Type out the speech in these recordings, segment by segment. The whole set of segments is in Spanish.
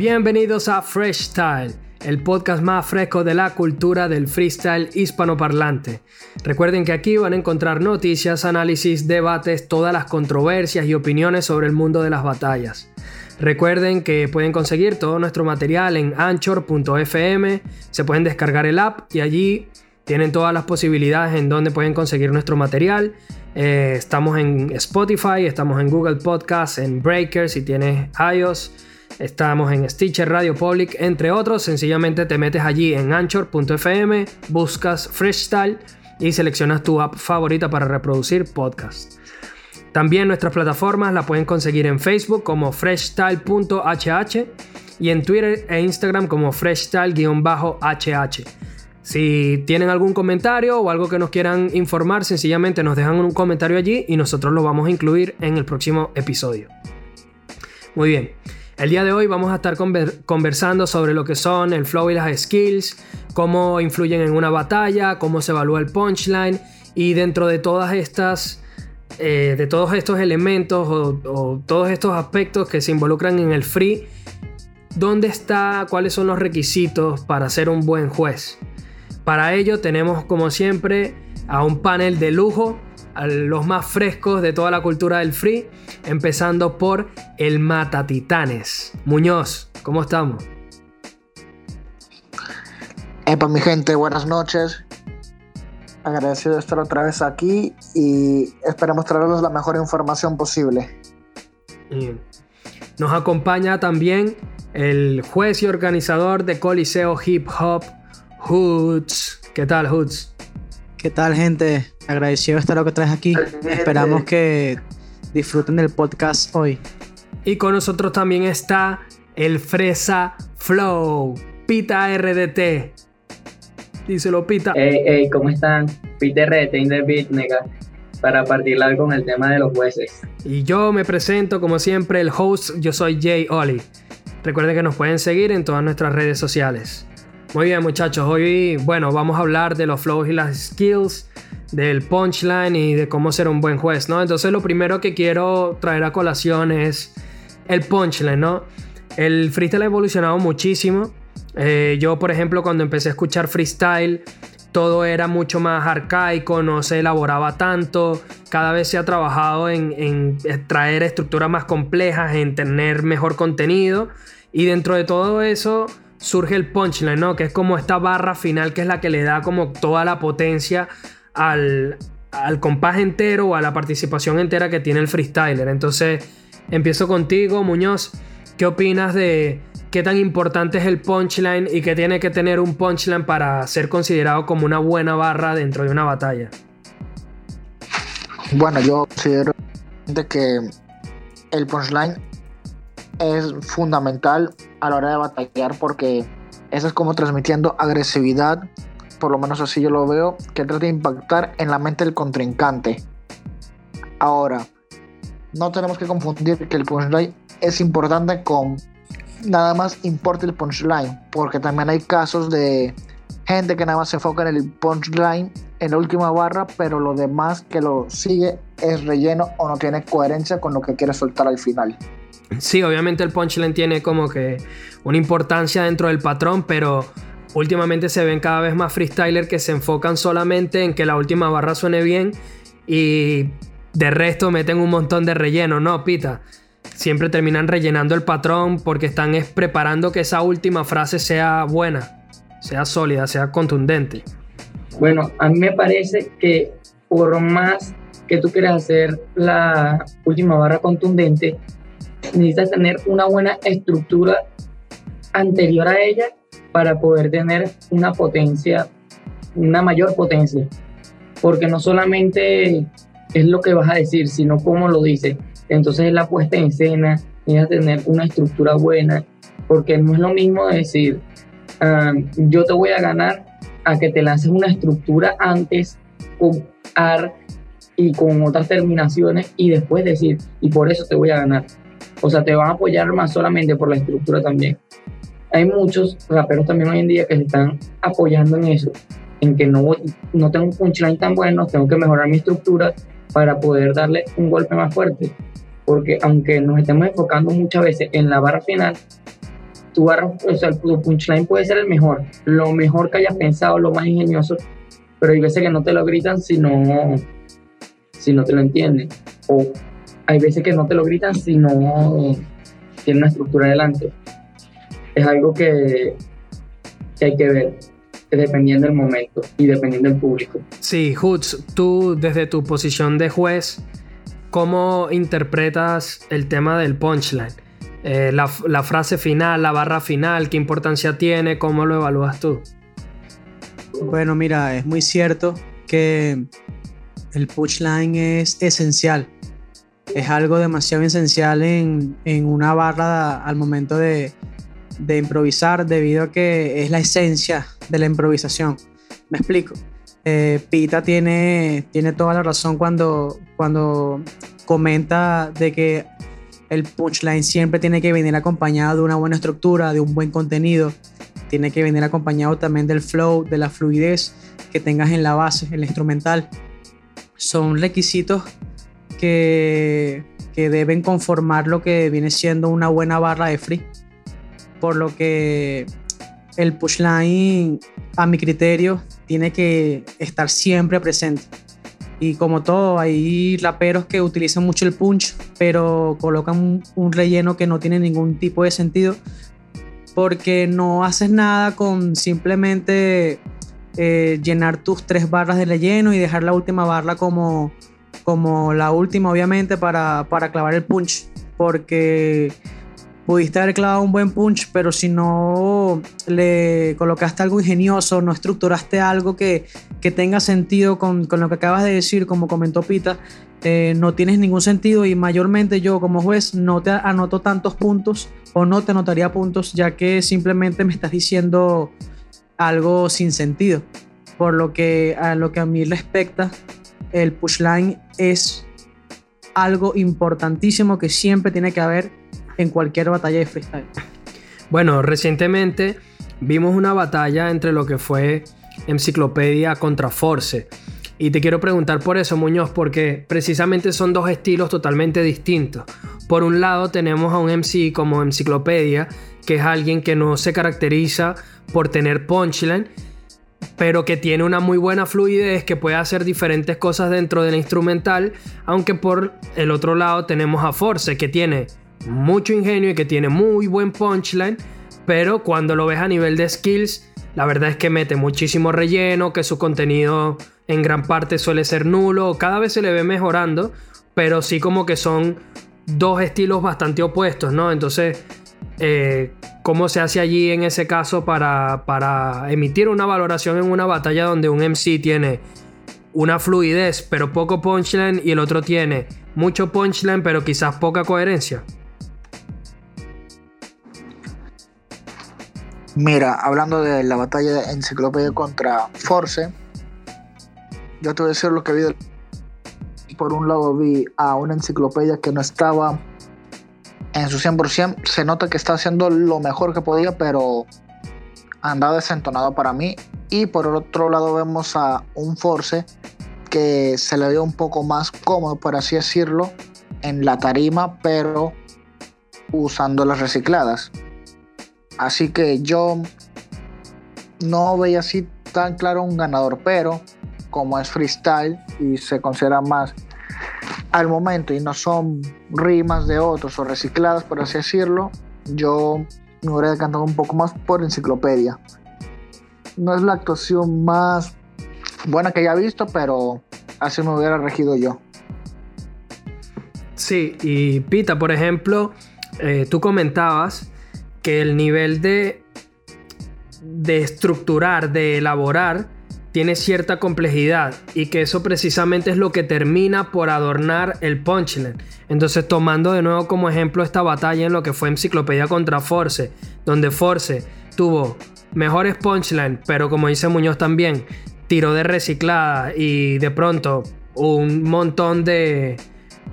Bienvenidos a Fresh Style, el podcast más fresco de la cultura del freestyle hispanoparlante. Recuerden que aquí van a encontrar noticias, análisis, debates, todas las controversias y opiniones sobre el mundo de las batallas. Recuerden que pueden conseguir todo nuestro material en anchor.fm, se pueden descargar el app y allí tienen todas las posibilidades en donde pueden conseguir nuestro material. Eh, estamos en Spotify, estamos en Google Podcasts, en Breaker si tienes iOS. Estamos en Stitcher, Radio Public, entre otros. Sencillamente te metes allí en anchor.fm, buscas Freestyle y seleccionas tu app favorita para reproducir podcast. También nuestras plataformas la pueden conseguir en Facebook como freshstyle.hh y en Twitter e Instagram como freshstyle-hh. Si tienen algún comentario o algo que nos quieran informar, sencillamente nos dejan un comentario allí y nosotros lo vamos a incluir en el próximo episodio. Muy bien. El día de hoy vamos a estar conversando sobre lo que son el flow y las skills, cómo influyen en una batalla, cómo se evalúa el punchline y dentro de todas estas, eh, de todos estos elementos o, todos estos aspectos que se involucran en el free, ¿dónde está, cuáles son los requisitos para ser un buen juez? Para ello tenemos como siempre a un panel de lujo a los más frescos de toda la cultura del free, empezando por el Mata Titanes. Muñoz, ¿cómo estamos? Epa, mi gente, buenas noches. Agradecido de estar otra vez aquí y esperamos traerles la mejor información posible. Nos acompaña también el juez y organizador de Coliseo Hip Hop, Hoods. ¿Qué tal, Hoods? ¿Qué tal, gente? Agradecido de estar lo que traes aquí. Esperamos que disfruten del podcast hoy. Y con nosotros también está el Fresa Flow, Pita RDT. Díselo, Pita. Hey, hey, ¿cómo están? Pita RDT in the beat, nega. Para partirla con el tema de los jueces. Y yo me presento, como siempre, el host. Yo soy Jay Oli. Recuerden que nos pueden seguir en todas nuestras redes sociales. Muy bien, muchachos. Hoy, bueno, vamos a hablar de los flows y las skills, del punchline y de cómo ser un buen juez, ¿no? Entonces, lo primero que quiero traer a colación es el punchline, ¿no? El freestyle ha evolucionado muchísimo. Eh, yo, por ejemplo, cuando empecé a escuchar freestyle, todo era mucho más arcaico, no se elaboraba tanto. Cada vez se ha trabajado en, en traer estructuras más complejas, en tener mejor contenido. Y dentro de todo eso surge el punchline, ¿no? Que es como esta barra final que es la que le da como toda la potencia al, al compás entero o a la participación entera que tiene el freestyler. Entonces, empiezo contigo, Muñoz. ¿Qué opinas de qué tan importante es el punchline y qué tiene que tener un punchline para ser considerado como una buena barra dentro de una batalla? Bueno, yo considero que el punchline es fundamental a la hora de batallar porque eso es como transmitiendo agresividad, por lo menos así yo lo veo, que trata de impactar en la mente del contrincante. Ahora, no tenemos que confundir que el punchline es importante con nada más importa el punchline, porque también hay casos de gente que nada más se enfoca en el punchline en la última barra, pero lo demás que lo sigue es relleno o no tiene coherencia con lo que quiere soltar al final. Sí, obviamente el punchline tiene como que una importancia dentro del patrón, pero últimamente se ven cada vez más freestyler que se enfocan solamente en que la última barra suene bien y de resto meten un montón de relleno, ¿no, Pita? Siempre terminan rellenando el patrón porque están preparando que esa última frase sea buena, sea sólida, sea contundente. Bueno, a mí me parece que por más que tú quieras hacer la última barra contundente, necesitas tener una buena estructura anterior a ella para poder tener una potencia, una mayor potencia. Porque no solamente es lo que vas a decir, sino cómo lo dices. Entonces es la puesta en escena, necesitas tener una estructura buena, porque no es lo mismo decir, ah, yo te voy a ganar a que te lances una estructura antes con AR y con otras terminaciones y después decir, y por eso te voy a ganar. O sea, te van a apoyar más solamente por la estructura también. Hay muchos raperos también hoy en día que se están apoyando en eso, en que no, no tengo un punchline tan bueno, tengo que mejorar mi estructura para poder darle un golpe más fuerte. Porque aunque nos estemos enfocando muchas veces en la barra final, tu barra, o sea, tu punchline puede ser el mejor, lo mejor que hayas pensado, lo más ingenioso, pero hay veces que no te lo gritan si no, si no te lo entienden. O hay veces que no te lo gritan si no tiene una estructura adelante. Es algo que, que hay que ver dependiendo del momento y dependiendo del público. Sí, Hoods, tú desde tu posición de juez, ¿cómo interpretas el tema del punchline? Eh, la, la, frase final, la barra final, ¿qué importancia tiene? ¿Cómo lo evalúas tú? Bueno, mira, es muy cierto que el punchline es esencial. Es algo demasiado esencial en, en una barra al momento de, de improvisar debido a que es la esencia de la improvisación. Me explico. Eh, Pita tiene, tiene toda la razón cuando, cuando comenta de que el punchline siempre tiene que venir acompañado de una buena estructura, de un buen contenido. Tiene que venir acompañado también del flow, de la fluidez que tengas en la base, en la instrumental. Son requisitos que, deben conformar lo que viene siendo una buena barra de free por lo que el pushline, a mi criterio, tiene que estar siempre presente. Y como todo, hay raperos que utilizan mucho el punch, pero colocan un, relleno que no tiene ningún tipo de sentido, porque no haces nada con simplemente eh, llenar tus tres barras de relleno y dejar la última barra como, como la última, obviamente, para, para clavar el punch. Porque pudiste haber clavado un buen punch, pero si no le colocaste algo ingenioso, no estructuraste algo que, que tenga sentido con, con, lo que acabas de decir, como comentó Pita, eh, no tienes ningún sentido y mayormente yo como juez no te anoto tantos puntos o no te anotaría puntos ya que simplemente me estás diciendo algo sin sentido. Por lo que a lo que a mí respecta, el pushline es algo importantísimo que siempre tiene que haber en cualquier batalla de freestyle. Bueno, recientemente vimos una batalla entre lo que fue Enciclopedia contra Force. Y te quiero preguntar por eso, Muñoz, porque precisamente son dos estilos totalmente distintos. Por un lado tenemos a un MC como Enciclopedia, que es alguien que no se caracteriza por tener punchline, pero que tiene una muy buena fluidez, que puede hacer diferentes cosas dentro de la instrumental, aunque por el otro lado tenemos a Force, que tiene mucho ingenio y que tiene muy buen punchline, pero cuando lo ves a nivel de skills, la verdad es que mete muchísimo relleno, que su contenido en gran parte suele ser nulo, cada vez se le ve mejorando, pero sí como que son dos estilos bastante opuestos, ¿no? Entonces, eh, ¿cómo se hace allí en ese caso para, para emitir una valoración en una batalla donde un MC tiene una fluidez pero poco punchline y el otro tiene mucho punchline pero quizás poca coherencia? Mira, hablando de la batalla de enciclopedia contra Force, yo te voy a decir lo que vi. Por un lado vi a una enciclopedia que no estaba en su 100%. Se nota que está haciendo lo mejor que podía, pero andaba desentonado para mí. Y por otro lado vemos a un Force que se le dio un poco más cómodo, por así decirlo, en la tarima, pero usando las recicladas. Así que yo no veía así tan claro un ganador, pero como es freestyle y se considera más al momento y no son rimas de otros o recicladas, por así decirlo, yo me hubiera decantado un poco más por enciclopedia. No es la actuación más buena que haya visto, pero así me hubiera regido yo. Sí, y Pita, por ejemplo, eh, tú comentabas que el nivel de, de estructurar, de elaborar, tiene cierta complejidad y que eso precisamente es lo que termina por adornar el punchline. Entonces, tomando de nuevo como ejemplo esta batalla en lo que fue Enciclopedia contra Force, donde Force tuvo mejores punchline, pero como dice Muñoz también, tiró de reciclada y de pronto un montón de,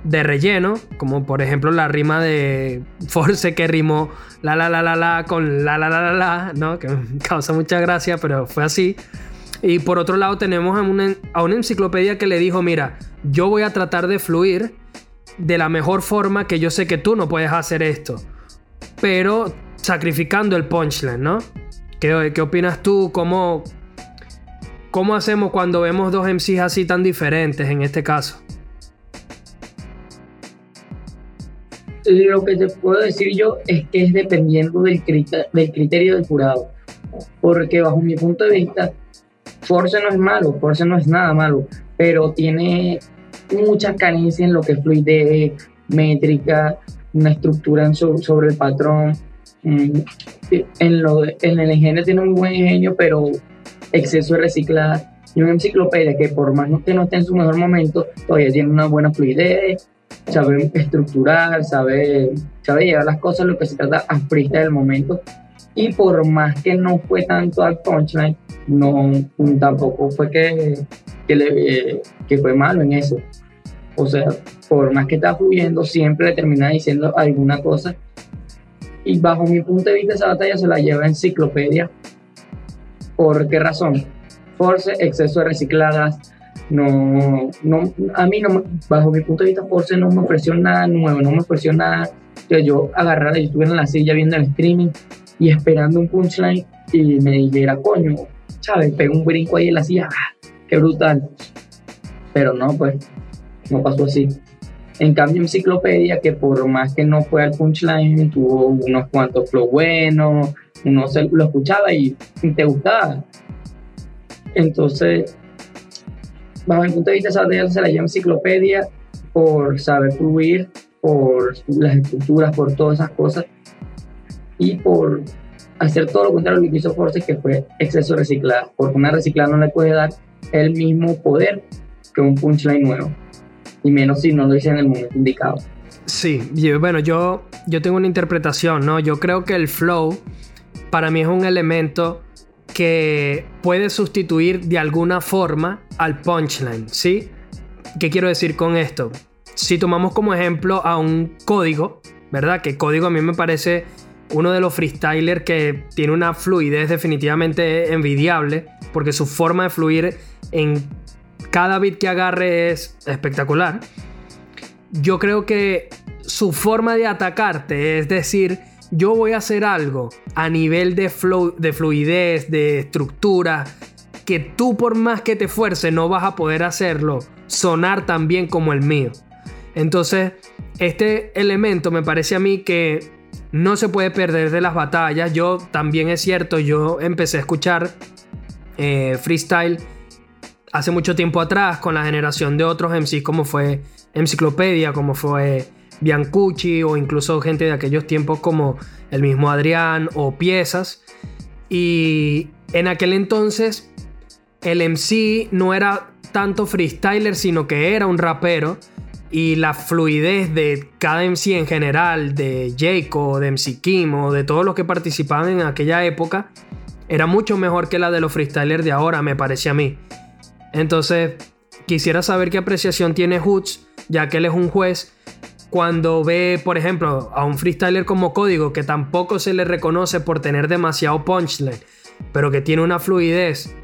de relleno, como por ejemplo la rima de Force que rimó la la la la la con la la la la la, ¿no? Que causa mucha gracia, pero fue así. Y por otro lado tenemos a una, a una enciclopedia que le dijo, mira, yo voy a tratar de fluir de la mejor forma que yo sé que tú no puedes hacer esto. pero sacrificando el punchline, ¿no? ¿Qué, qué opinas tú? ¿Cómo, ¿Cómo hacemos cuando vemos dos MCs así tan diferentes en este caso? Lo que te puedo decir yo es que es dependiendo del, del criterio del jurado. Porque bajo mi punto de vista, Force no es malo, Force no es nada malo, pero tiene muchas carencias en lo que es fluidez, métrica, una estructura sobre el patrón. En, lo, en el ingenio tiene un buen ingenio, pero exceso de reciclar. Y una enciclopedia que por más que no esté en su mejor momento, todavía tiene una buena fluidez, sabe estructurar, sabe, sabe llevar las cosas lo que se trata a del momento. Y por más que no fue tanto al punchline, no, tampoco fue que, que, le, que fue malo en eso. O sea, por más que está fluyendo, siempre le termina diciendo alguna cosa. Y bajo mi punto de vista, esa batalla se la lleva enciclopedia. ¿Por qué razón? Force, exceso de recicladas. No, no, a mí, no, bajo mi punto de vista, Force no me ofreció nada nuevo, no me ofreció nada que yo agarrara y estuviera en la silla viendo el streaming y esperando un punchline y me dijera, coño, ¿sabes? Pego un brinco ahí en la silla, ¡ah! qué brutal. Pero no, pues, no pasó así. En cambio, Enciclopedia, que por más que no fue al punchline, tuvo unos cuantos flow buenos, uno lo escuchaba y te gustaba. Entonces, bajo mi punto de vista, esa se la llama enciclopedia por saber fluir, por las estructuras, por todas esas cosas y por hacer todo lo contrario lo que hizo Force, que fue exceso reciclado, porque una reciclada no le puede dar el mismo poder que un punchline nuevo, y menos si no lo dice en el momento indicado. Sí, bueno, yo, yo tengo una interpretación, ¿no? Yo creo que el flow para mí es un elemento que puede sustituir de alguna forma al punchline, ¿sí? ¿Qué quiero decir con esto? Si tomamos como ejemplo a un código, ¿verdad? Que código a mí me parece uno de los freestylers que tiene una fluidez definitivamente envidiable, porque su forma de fluir en cada beat que agarre es espectacular. Yo creo que su forma de atacarte, es decir, yo voy a hacer algo a nivel de, de fluidez, de estructura, que tú por más que te esfuerces no vas a poder hacerlo sonar tan bien como el mío. Entonces, este elemento me parece a mí que no se puede perder de las batallas. Yo también es cierto, yo empecé a escuchar eh, freestyle hace mucho tiempo atrás con la generación de otros MCs como fue Enciclopedia, como fue Biancucci o incluso gente de aquellos tiempos como el mismo Adrián o Piezas. Y en aquel entonces el MC no era tanto freestyler, sino que era un rapero y la fluidez de cada MC en general, de Jaco, de MC Kim o de todos los que participaban en aquella época, era mucho mejor que la de los freestylers de ahora, me parece a mí. Entonces, quisiera saber qué apreciación tiene Hoots, ya que él es un juez, cuando ve, por ejemplo, a un freestyler como Código, que tampoco se le reconoce por tener demasiado punchline, pero que tiene una fluidez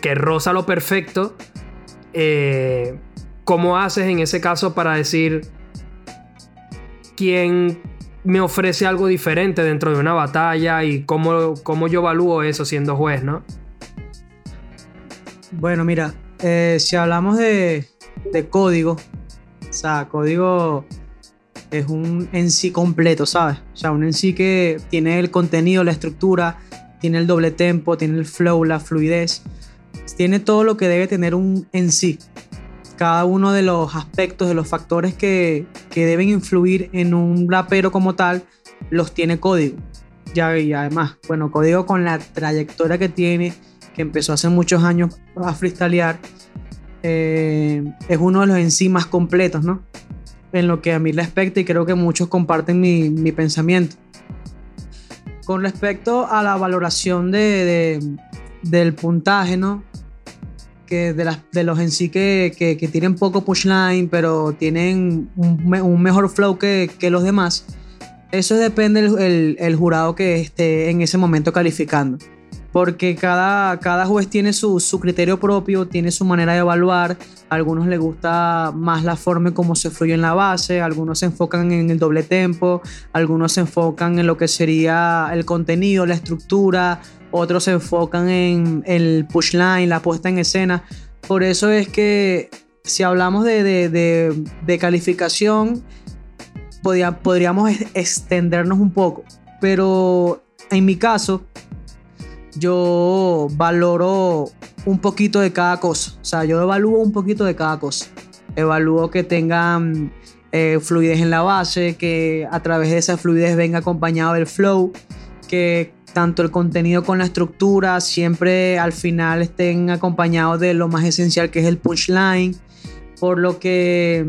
que roza lo perfecto. Eh, ¿Cómo haces en ese caso para decir quién me ofrece algo diferente dentro de una batalla y cómo, cómo yo evalúo eso siendo juez, ¿no? Bueno, mira, eh, si hablamos de, de, código, o sea, código es un en sí completo, ¿sabes? O sea, un en sí que tiene el contenido, la estructura, tiene el doble tempo, tiene el flow, la fluidez, tiene todo lo que debe tener un en sí cada uno de los aspectos, de los factores que, deben influir en un rapero como tal, los tiene código. Ya, y además, bueno, código con la trayectoria que tiene, que empezó hace muchos años a freestylear, eh, es uno de los en sí más completos, ¿no? En lo que a mí respecta y creo que muchos comparten mi, mi pensamiento. Con respecto a la valoración de, del puntaje, ¿no? De, las, de los en sí que, que, tienen poco pushline, pero tienen un, mejor flow que, que, los demás, eso depende el, jurado que esté en ese momento calificando. porque cada, cada juez tiene su, criterio propio, tiene su manera de evaluar. Algunos les gusta más la forma en cómo se fluye en la base, algunos se enfocan en el doble tempo, algunos se enfocan en lo que sería el contenido, la estructura, otros se enfocan en el push line, la puesta en escena. Por eso es que si hablamos de, de, de, calificación, podríamos extendernos un poco. Pero en mi caso, yo valoro un poquito de cada cosa. O sea, yo evalúo un poquito de cada cosa. Evalúo que tengan eh, fluidez en la base, que a través de esa fluidez venga acompañado el flow, que tanto el contenido con la estructura siempre al final estén acompañados de lo más esencial que es el punchline. Por lo que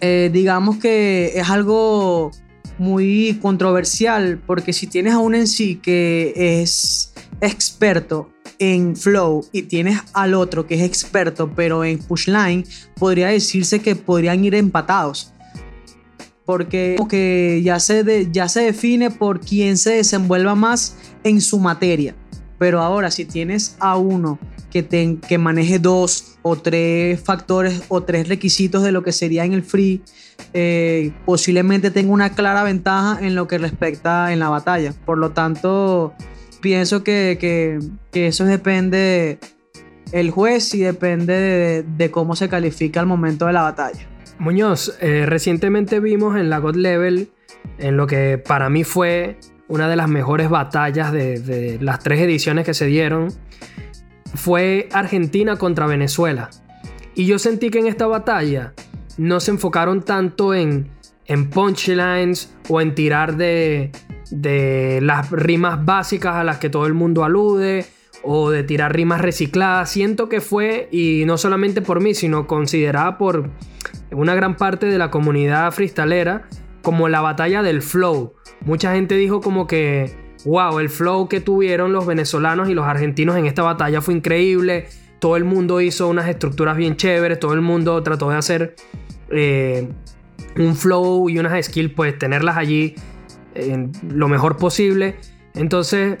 eh, digamos que es algo muy controversial porque si tienes a un en sí que es experto en flow y tienes al otro que es experto pero en pushline, podría decirse que podrían ir empatados. Porque, porque ya, se ya se define por quién se desenvuelva más en su materia. Pero ahora, si tienes a uno que, que maneje dos o tres factores o tres requisitos de lo que sería en el free, eh, posiblemente tenga una clara ventaja en lo que respecta en la batalla. Por lo tanto, pienso que, que, eso depende el juez y depende de, cómo se califica al momento de la batalla. Muñoz, eh, recientemente vimos en la God Level, en lo que para mí fue una de las mejores batallas de, de las tres ediciones que se dieron, fue Argentina contra Venezuela. Y yo sentí que en esta batalla no se enfocaron tanto en, en punchlines o en tirar de, de las rimas básicas a las que todo el mundo alude o de tirar rimas recicladas. Siento que fue, y no solamente por mí, sino considerada por una gran parte de la comunidad freestalera, como la batalla del flow. Mucha gente dijo como que, wow, el flow que tuvieron los venezolanos y los argentinos en esta batalla fue increíble. Todo el mundo hizo unas estructuras bien chéveres, todo el mundo trató de hacer eh, un flow y unas skills, pues tenerlas allí lo mejor posible. Entonces,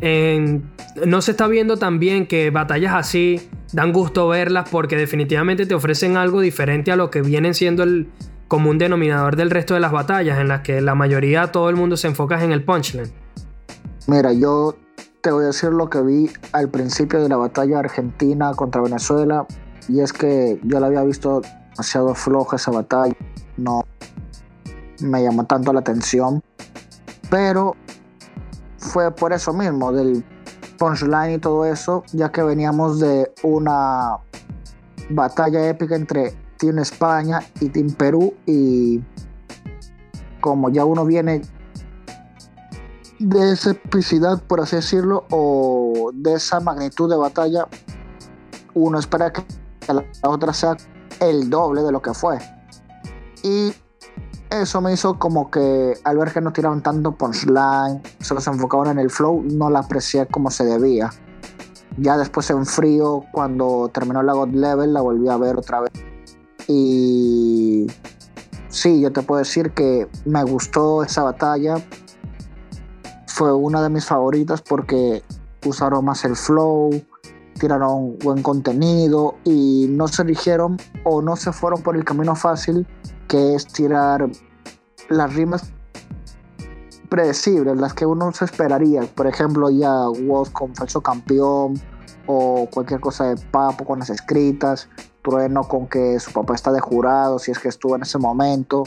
no se está viendo también que batallas así dan gusto verlas porque definitivamente te ofrecen algo diferente a lo que vienen siendo el común denominador del resto de las batallas, en las que la mayoría, todo el mundo se enfoca en el punchline. Mira, yo te voy a decir lo que vi al principio de la batalla argentina contra Venezuela, y es que yo la había visto demasiado floja esa batalla, no me llamó tanto la atención, pero fue por eso mismo, del punchline y todo eso, ya que veníamos de una batalla épica entre Team España y Team Perú y como ya uno viene de esa epicidad, por así decirlo, o de esa magnitud de batalla, uno espera que la otra sea el doble de lo que fue. Y eso me hizo como que al ver que no tiraban tanto punchline, solo se enfocaban en el flow, no la aprecié como se debía. Ya después en frío, cuando terminó la God Level, la volví a ver otra vez. Y sí, yo te puedo decir que me gustó esa batalla. Fue una de mis favoritas porque usaron más el flow, tiraron buen contenido y no se eligieron o no se fueron por el camino fácil que es tirar las rimas predecibles, las que uno se esperaría. Por ejemplo, ya Woz con falso campeón o cualquier cosa de Papo con las escritas, Trueno con que su papá está de jurado, si es que estuvo en ese momento.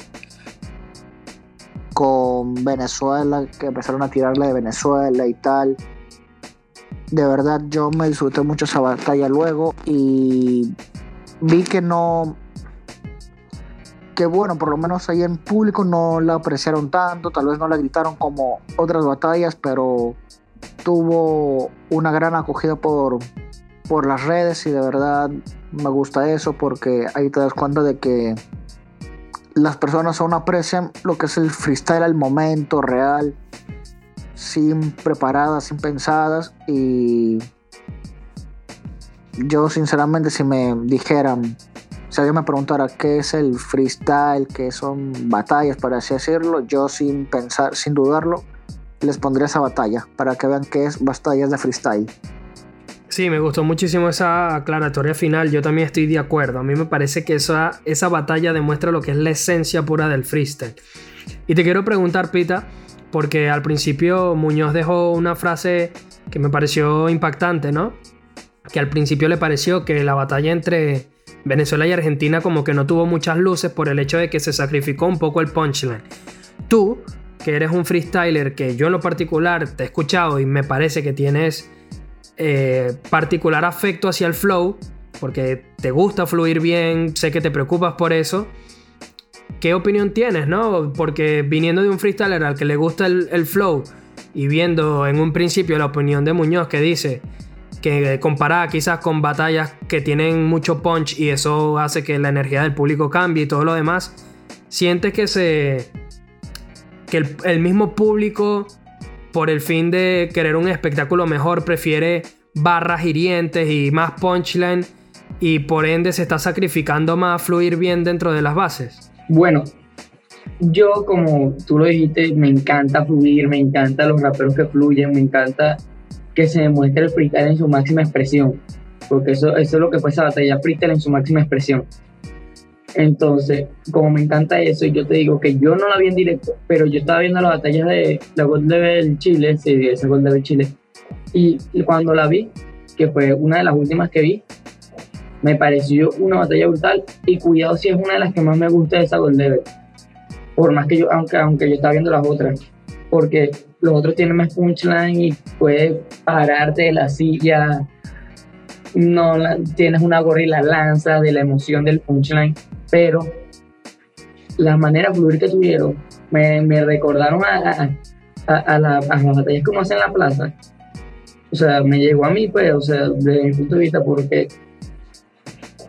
Con Venezuela, que empezaron a tirarle de Venezuela y tal de verdad yo me disfruté mucho esa batalla luego y vi que no que bueno, por lo menos ahí en público no la apreciaron tanto, tal vez no la gritaron como otras batallas, pero tuvo una gran acogida por, por las redes y de verdad me gusta eso porque ahí te das cuenta de que las personas aún aprecian lo que es el freestyle al momento real sin preparadas, sin pensadas y yo sinceramente si me dijeran, si alguien me preguntara qué es el freestyle, qué son batallas, para así decirlo, yo sin pensar, sin dudarlo, les pondré esa batalla para que vean que es batallas de freestyle. Sí, me gustó muchísimo esa aclaratoria final. Yo también estoy de acuerdo. A mí me parece que esa, esa batalla demuestra lo que es la esencia pura del freestyle. Y te quiero preguntar, Pita, porque al principio Muñoz dejó una frase que me pareció impactante, ¿no? Que al principio le pareció que la batalla entre Venezuela y Argentina como que no tuvo muchas luces por el hecho de que se sacrificó un poco el punchline. Tú, que eres un freestyler que yo en lo particular te he escuchado y me parece que tienes eh, particular afecto hacia el flow, porque te gusta fluir bien, sé que te preocupas por eso. ¿Qué opinión tienes, no? Porque viniendo de un freestyler al que le gusta el, flow y viendo en un principio la opinión de Muñoz que dice que comparada quizás con batallas que tienen mucho punch y eso hace que la energía del público cambie y todo lo demás, sientes que se que el, mismo público por el fin de querer un espectáculo mejor prefiere barras hirientes y más punchline y por ende se está sacrificando más fluir bien dentro de las bases. Bueno, yo como tú lo dijiste, me encanta fluir, me encanta los raperos que fluyen, me encanta que se demuestre el freestyle en su máxima expresión, porque eso, eso es lo que fue esa batalla, freestyle en su máxima expresión. Entonces, como me encanta eso, yo te digo que yo no la vi en directo, pero yo estaba viendo las batallas de la Gold Level Chile, sí, esa Gold Level Chile, y cuando la vi, que fue una de las últimas que vi, me pareció una batalla brutal, y cuidado si es una de las que más me gusta de esa Gold Level, por más que yo, aunque, aunque yo estaba viendo las otras, porque los otros tienen más punchline y puedes pararte de la silla, no tienes una gorrila lanza de la emoción del punchline pero la manera fluir que tuvieron me, recordaron a, a, a, las batallas como hacen en la plaza. O sea, me llegó a mí, pues, o sea, desde mi punto de vista, porque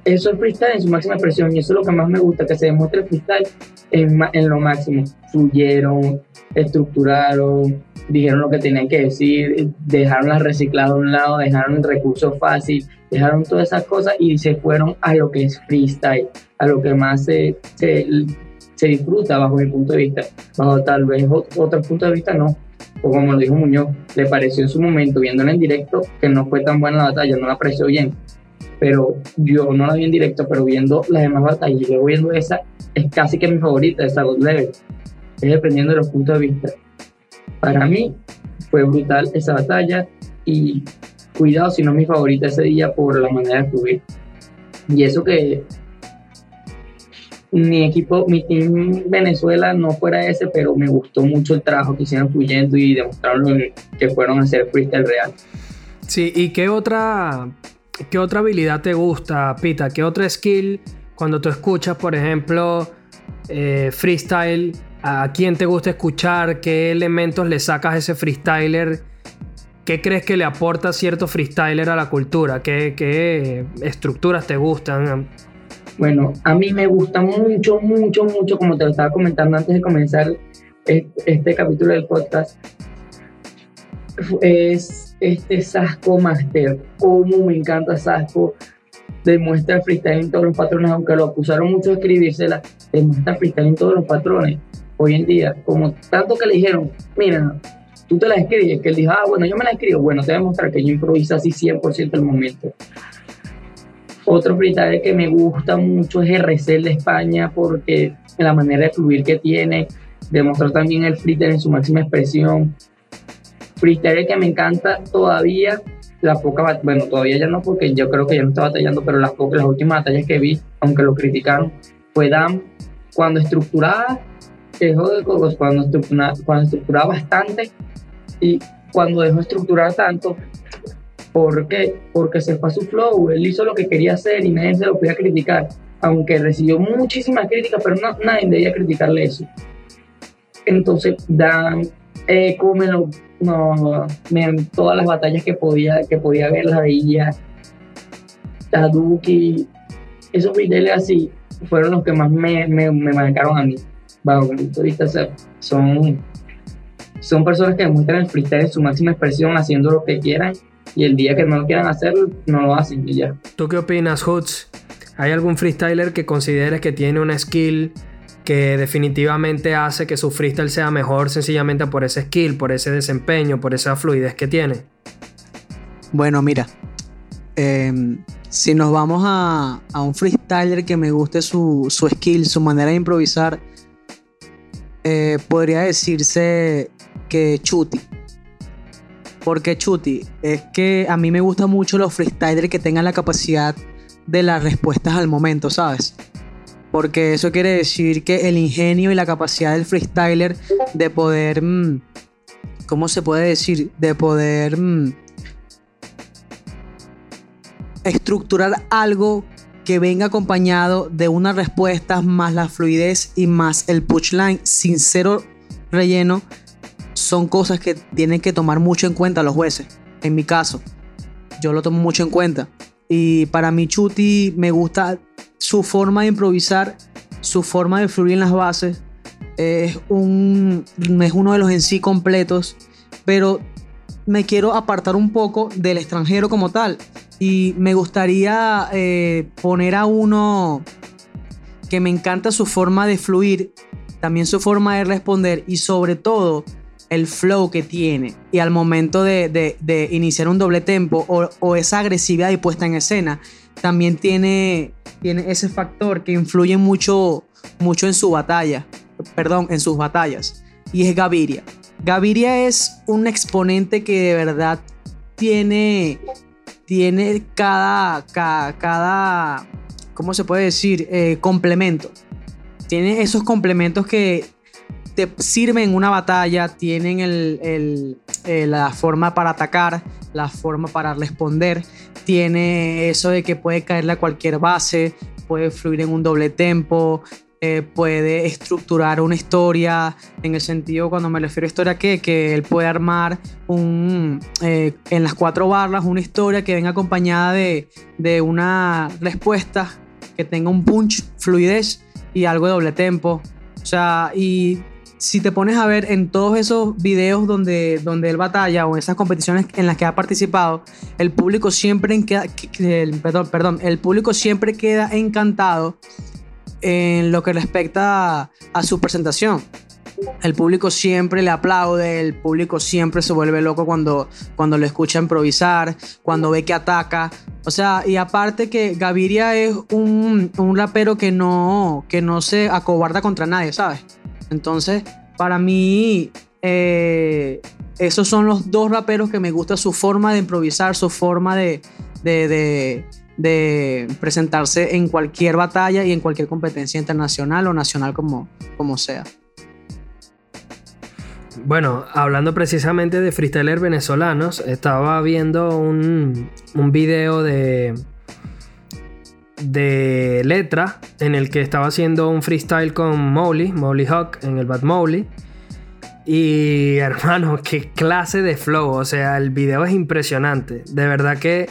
eso es freestyle en su máxima expresión y eso es lo que más me gusta, que se demuestre el freestyle en, en lo máximo. Fluyeron, estructuraron, dijeron lo que tenían que decir, dejaron la reciclada a un lado, dejaron el recurso fácil, dejaron todas esas cosas y se fueron a lo que es freestyle, a lo que más se, se, disfruta bajo mi punto de vista. Bajo tal vez otro punto de vista no. O como lo dijo Muñoz, le pareció en su momento, viéndola en directo, que no fue tan buena la batalla, no la pareció bien. Pero yo no la vi en directo, pero viendo las demás batallas y luego viendo esa, es casi que mi favorita, esa God Level. Es dependiendo de los puntos de vista. Para mí fue brutal esa batalla y cuidado si no mi favorita ese día por la manera de fluir. Y eso que mi equipo, mi team Venezuela no fuera ese, pero me gustó mucho el trabajo que hicieron fluyendo y demostraron que fueron a hacer freestyle real. Sí, ¿y qué otra, qué otra habilidad te gusta, Pita? ¿Qué otra skill cuando tú escuchas, por ejemplo, eh, freestyle ¿A quién te gusta escuchar? ¿Qué elementos le sacas a ese freestyler? ¿Qué crees que le aporta cierto freestyler a la cultura? ¿Qué, estructuras te gustan? Bueno, a mí me gusta mucho, mucho, mucho, como te lo estaba comentando antes de comenzar este capítulo del podcast, es este Sasco Master. Cómo me encanta Sasco. Demuestra freestyle en todos los patrones, aunque lo acusaron mucho de escribírsela, demuestra freestyle en todos los patrones hoy en día, como tanto que le dijeron, mira, tú te la escribes, que él dijo, ah, bueno, yo me la escribo, bueno, te voy a mostrar que yo improviso así 100% el momento. Otro freestyle que me gusta mucho es RC de España porque la manera de fluir que tiene, demostrar también el freestyle en su máxima expresión. Freestyle que me encanta todavía, la poca, bueno, todavía ya no porque yo creo que ya no está batallando, pero las, pocas, las últimas batallas que vi, aunque lo criticaron, fue Dan cuando estructurada dejó de cuando, estructuraba, cuando estructuraba bastante y cuando dejó estructurar tanto, ¿por qué? Porque se fue a su flow, él hizo lo que quería hacer y nadie se lo podía criticar, aunque recibió muchísimas críticas, pero nadie debía criticarle eso. Entonces, Dan, eh, Cúmelo, no, todas las batallas que podía, que podía ver, la veía, Taduki, esos videos así fueron los que más me, me, me marcaron a mí bajo son, son personas que demuestran el freestyle en su máxima expresión haciendo lo que quieran y el día que no lo quieran hacer, no lo hacen y ya. ¿Tú qué opinas, Hoots? ¿Hay algún freestyler que consideres que tiene una skill que definitivamente hace que su freestyle sea mejor sencillamente por ese skill, por ese desempeño, por esa fluidez que tiene? Bueno, mira, em, si nos vamos a, un freestyler que me guste su, skill, su manera de improvisar, eh, podría decirse que Chuti. Porque Chuti es que a mí me gustan mucho los freestylers que tengan la capacidad de las respuestas al momento, ¿sabes? Porque eso quiere decir que el ingenio y la capacidad del freestyler de poder, mm, ¿cómo se puede decir? De poder mm, estructurar algo que venga acompañado de una respuesta más la fluidez y más el punchline sincero relleno son cosas que tienen que tomar mucho en cuenta los jueces. En mi caso, yo lo tomo mucho en cuenta. Y para mí Chuti me gusta su forma de improvisar, su forma de fluir en las bases. Es, un, es uno de los en sí completos, pero me quiero apartar un poco del extranjero como tal. Y me gustaría eh, poner a uno que me encanta su forma de fluir, también su forma de responder y sobre todo el flow que tiene y al momento de, iniciar un doble tempo o, esa agresividad y puesta en escena, también tiene, tiene ese factor que influye mucho, mucho en su batalla, perdón, en sus batallas, y es Gaviria. Gaviria es un exponente que de verdad tiene, tiene cada, cada, ¿cómo se puede decir? Eh, complemento. Tiene esos complementos que te sirven en una batalla, tienen eh, la forma para atacar, la forma para responder, tiene eso de que puede caerle a cualquier base, puede fluir en un doble tempo, eh, puede estructurar una historia, en el sentido cuando me refiero a historia que, que él puede armar un, eh, en las cuatro barras una historia que venga acompañada de, de una respuesta que tenga un punch, fluidez y algo de doble tempo. O sea, y si te pones a ver en todos esos videos donde, donde él batalla o en esas competiciones en las que ha participado, el público siempre queda, perdón, perdón, el público siempre queda encantado en lo que respecta a, su presentación. El público siempre le aplaude, el público siempre se vuelve loco cuando, cuando le escucha improvisar, cuando ve que ataca. O sea, y aparte que Gaviria es un, un rapero que no, que no se acobarda contra nadie, ¿sabes? Entonces, para mí, eh, esos son los dos raperos que me gusta su forma de improvisar, su forma de, de, presentarse en cualquier batalla y en cualquier competencia internacional o nacional como, sea. Bueno, hablando precisamente de freestylers venezolanos, estaba viendo un video de, de letra en el que estaba haciendo un freestyle con Molly, Molly Hawk en el Bad Molly. Y hermano, qué clase de flow, o sea, el video es impresionante. De verdad que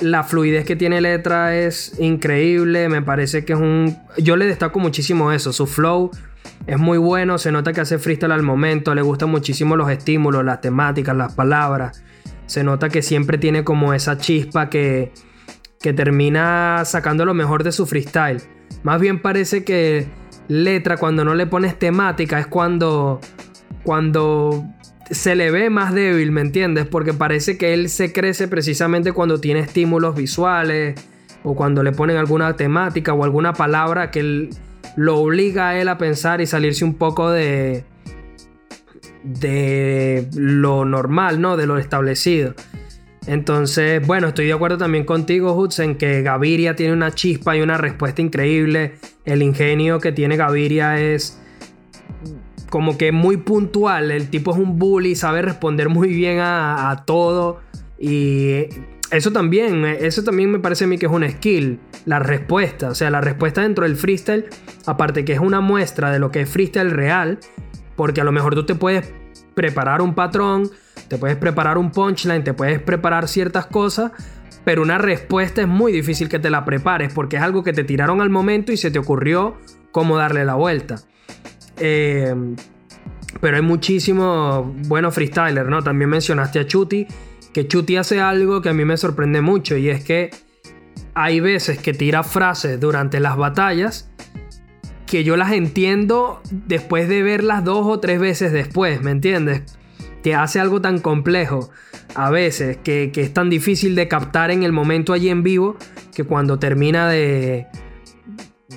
la fluidez que tiene letra es increíble, me parece que es un... Yo le destaco muchísimo eso, su flow es muy bueno, se nota que hace freestyle al momento, le gustan muchísimo los estímulos, las temáticas, las palabras. Se nota que siempre tiene como esa chispa que que termina sacando lo mejor de su freestyle. Más bien parece que letra cuando no le pones temática es cuando cuando se le ve más débil, ¿me entiendes? Porque parece que él se crece precisamente cuando tiene estímulos visuales o cuando le ponen alguna temática o alguna palabra que lo obliga a él a pensar y salirse un poco de de lo normal, ¿no? De lo establecido. Entonces, bueno, estoy de acuerdo también contigo, Hutz, en que Gaviria tiene una chispa y una respuesta increíble. El ingenio que tiene Gaviria es como que muy puntual. El tipo es un bully, sabe responder muy bien a, todo. Y eso también, eso también me parece a mí que es un skill. La respuesta, o sea, la respuesta dentro del freestyle, aparte que es una muestra de lo que es freestyle real, porque a lo mejor tú te puedes preparar un patrón te puedes preparar un punchline, te puedes preparar ciertas cosas, pero una respuesta es muy difícil que te la prepares porque es algo que te tiraron al momento y se te ocurrió cómo darle la vuelta. Eh, pero hay muchísimos buenos freestylers, ¿no? También mencionaste a Chuti, que Chuti hace algo que a mí me sorprende mucho y es que hay veces que tira frases durante las batallas que yo las entiendo después de verlas dos o tres veces después, ¿me entiendes? Que hace algo tan complejo a veces, que, es tan difícil de captar en el momento allí en vivo, que cuando termina de,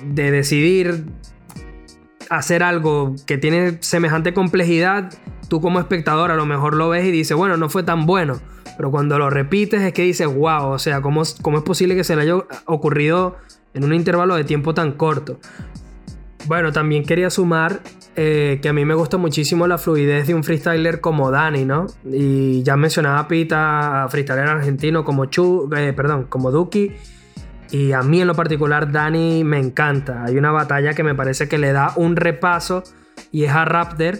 de decidir hacer algo que tiene semejante complejidad, tú como espectador a lo mejor lo ves y dices, bueno, no fue tan bueno. Pero cuando lo repites es que dices, wow, o sea, ¿cómo, cómo es posible que se le haya ocurrido en un intervalo de tiempo tan corto? Bueno, también quería sumar eh, que a mí me gusta muchísimo la fluidez de un freestyler como Dani, ¿no? Y ya mencionaba a Pita, a freestyler argentino como Chu, eh, perdón, como Duki. Y a mí en lo particular Dani me encanta. Hay una batalla que me parece que le da un repaso y es a Raptor.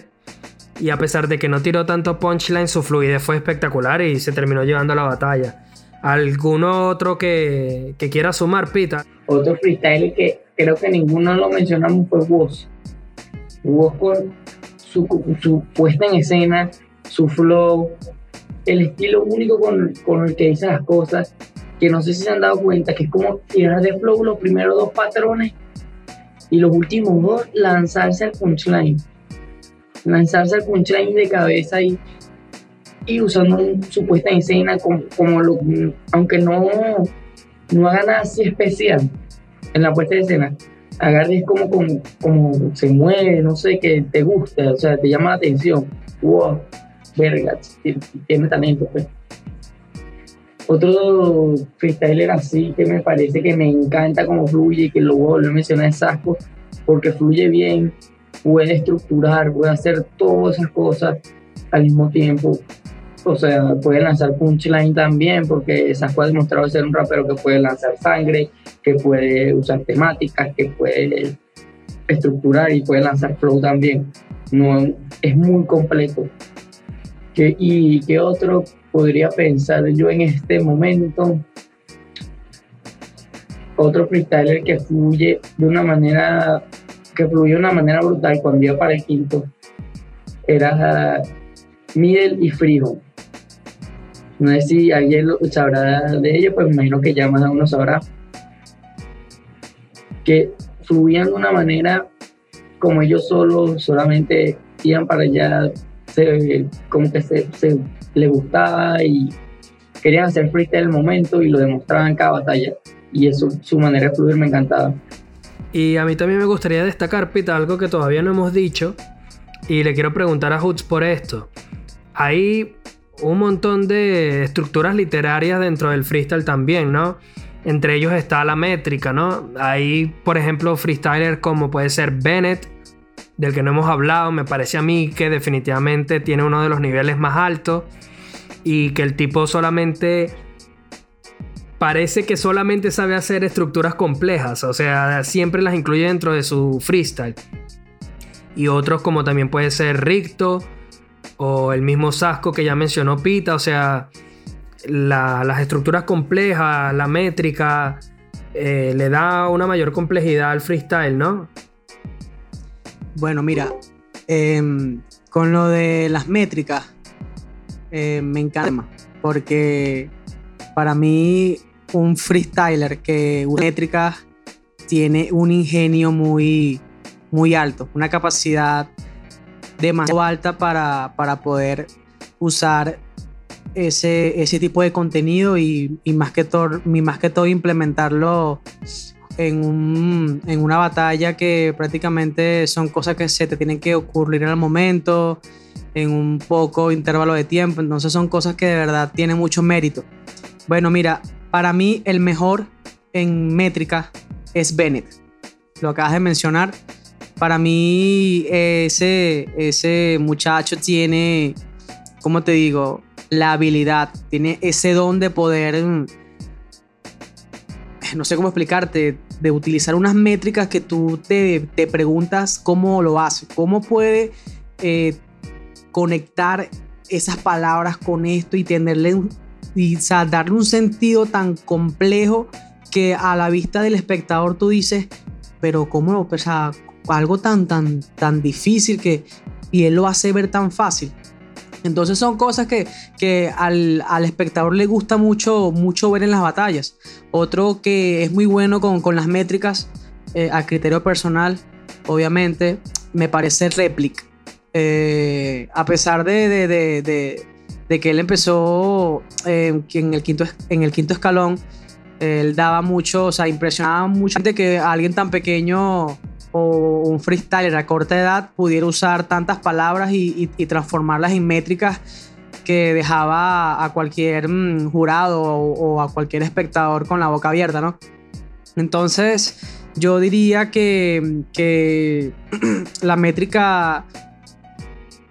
Y a pesar de que no tiró tanto punchline, su fluidez fue espectacular y se terminó llevando la batalla. ¿Alguno otro que, quiera sumar, Pita? Otro freestyler que creo que ninguno lo mencionamos fue Woz. Con su, su, puesta en escena, su flow, el estilo único con, con, el que dice las cosas, que no sé si se han dado cuenta, que es como tirar de flow los primeros dos patrones y los últimos dos lanzarse al punchline. Lanzarse al punchline de cabeza y, y usando su puesta en escena como, como aunque no, no haga nada así especial en la puesta de escena, agarres como, como, como se mueve, no sé, que te gusta, o sea, te llama la atención. Wow, verga, tiene talento, pues. Otro freestyler así que me parece que me encanta como fluye, que luego lo mencioné es Sasco, porque fluye bien, puede estructurar, puede hacer todas esas cosas al mismo tiempo. O sea, puede lanzar punchline también, porque Sasco ha demostrado ser un rapero que puede lanzar sangre, que puede usar temáticas, que puede estructurar y puede lanzar flow también. No, es muy completo. ¿Qué, ¿Y qué otro podría pensar yo en este momento? Otro freestyler que fluye de una manera, que fluye de una manera brutal cuando iba para el quinto, era Middle y Frijo. No sé si alguien sabrá de ellos, pues me imagino que ya más de uno sabrá que fluían de una manera como ellos solo solamente iban para allá, se, como que se, se les gustaba y querían hacer freestyle el momento y lo demostraban en cada batalla. Y eso, su manera de fluir me encantaba. Y a mí también me gustaría destacar, Pita, algo que todavía no hemos dicho. Y le quiero preguntar a Hoots por esto. Hay un montón de estructuras literarias dentro del freestyle también, ¿no? Entre ellos está la métrica, ¿no? Hay, por ejemplo, freestylers como puede ser Bennett, del que no hemos hablado. Me parece a mí que definitivamente tiene uno de los niveles más altos y que el tipo solamente parece que solamente sabe hacer estructuras complejas, o sea, siempre las incluye dentro de su freestyle. Y otros como también puede ser Ricto o el mismo Sasco que ya mencionó Pita, o sea, las estructuras complejas, la métrica, eh, le da una mayor complejidad al freestyle, ¿no? Bueno, mira, em, con lo de las métricas, eh, me encanta, porque para mí un freestyler que usa métricas tiene un ingenio muy, muy alto, una capacidad demasiado alta para, para poder usar ese, ese tipo de contenido y, más, que todo, más que todo implementarlo en, un, en una batalla que prácticamente son cosas que se te tienen que ocurrir en el momento, en un poco intervalo de tiempo, entonces son cosas que de verdad tienen mucho mérito. Bueno, mira, para mí el mejor en métrica es Bennett, lo acabas de mencionar. Para mí ese, ese muchacho tiene, ¿cómo te digo? la habilidad, tiene ese don de poder, mm, no sé cómo explicarte, de utilizar unas métricas que tú te, preguntas cómo lo hace, cómo puede eh, conectar esas palabras con esto y tenerle y darle un sentido tan complejo que a la vista del espectador tú dices, pero cómo, o sea, algo tan, tan, tan difícil que, y él lo hace ver tan fácil. Entonces son cosas que, al, espectador le gusta mucho, mucho ver en las batallas. Otro que es muy bueno con, las métricas eh, a criterio personal obviamente, me parece Replic. Eh, a pesar de, de, de, de, que él empezó eh, en, el quinto, en el quinto escalón, él daba mucho, o sea, impresionaba mucho de que alguien tan pequeño o un freestyler a corta edad pudiera usar tantas palabras y, transformarlas en métricas que dejaba a cualquier mm, jurado o, o, a cualquier espectador con la boca abierta, ¿no? Entonces, yo diría que, que la métrica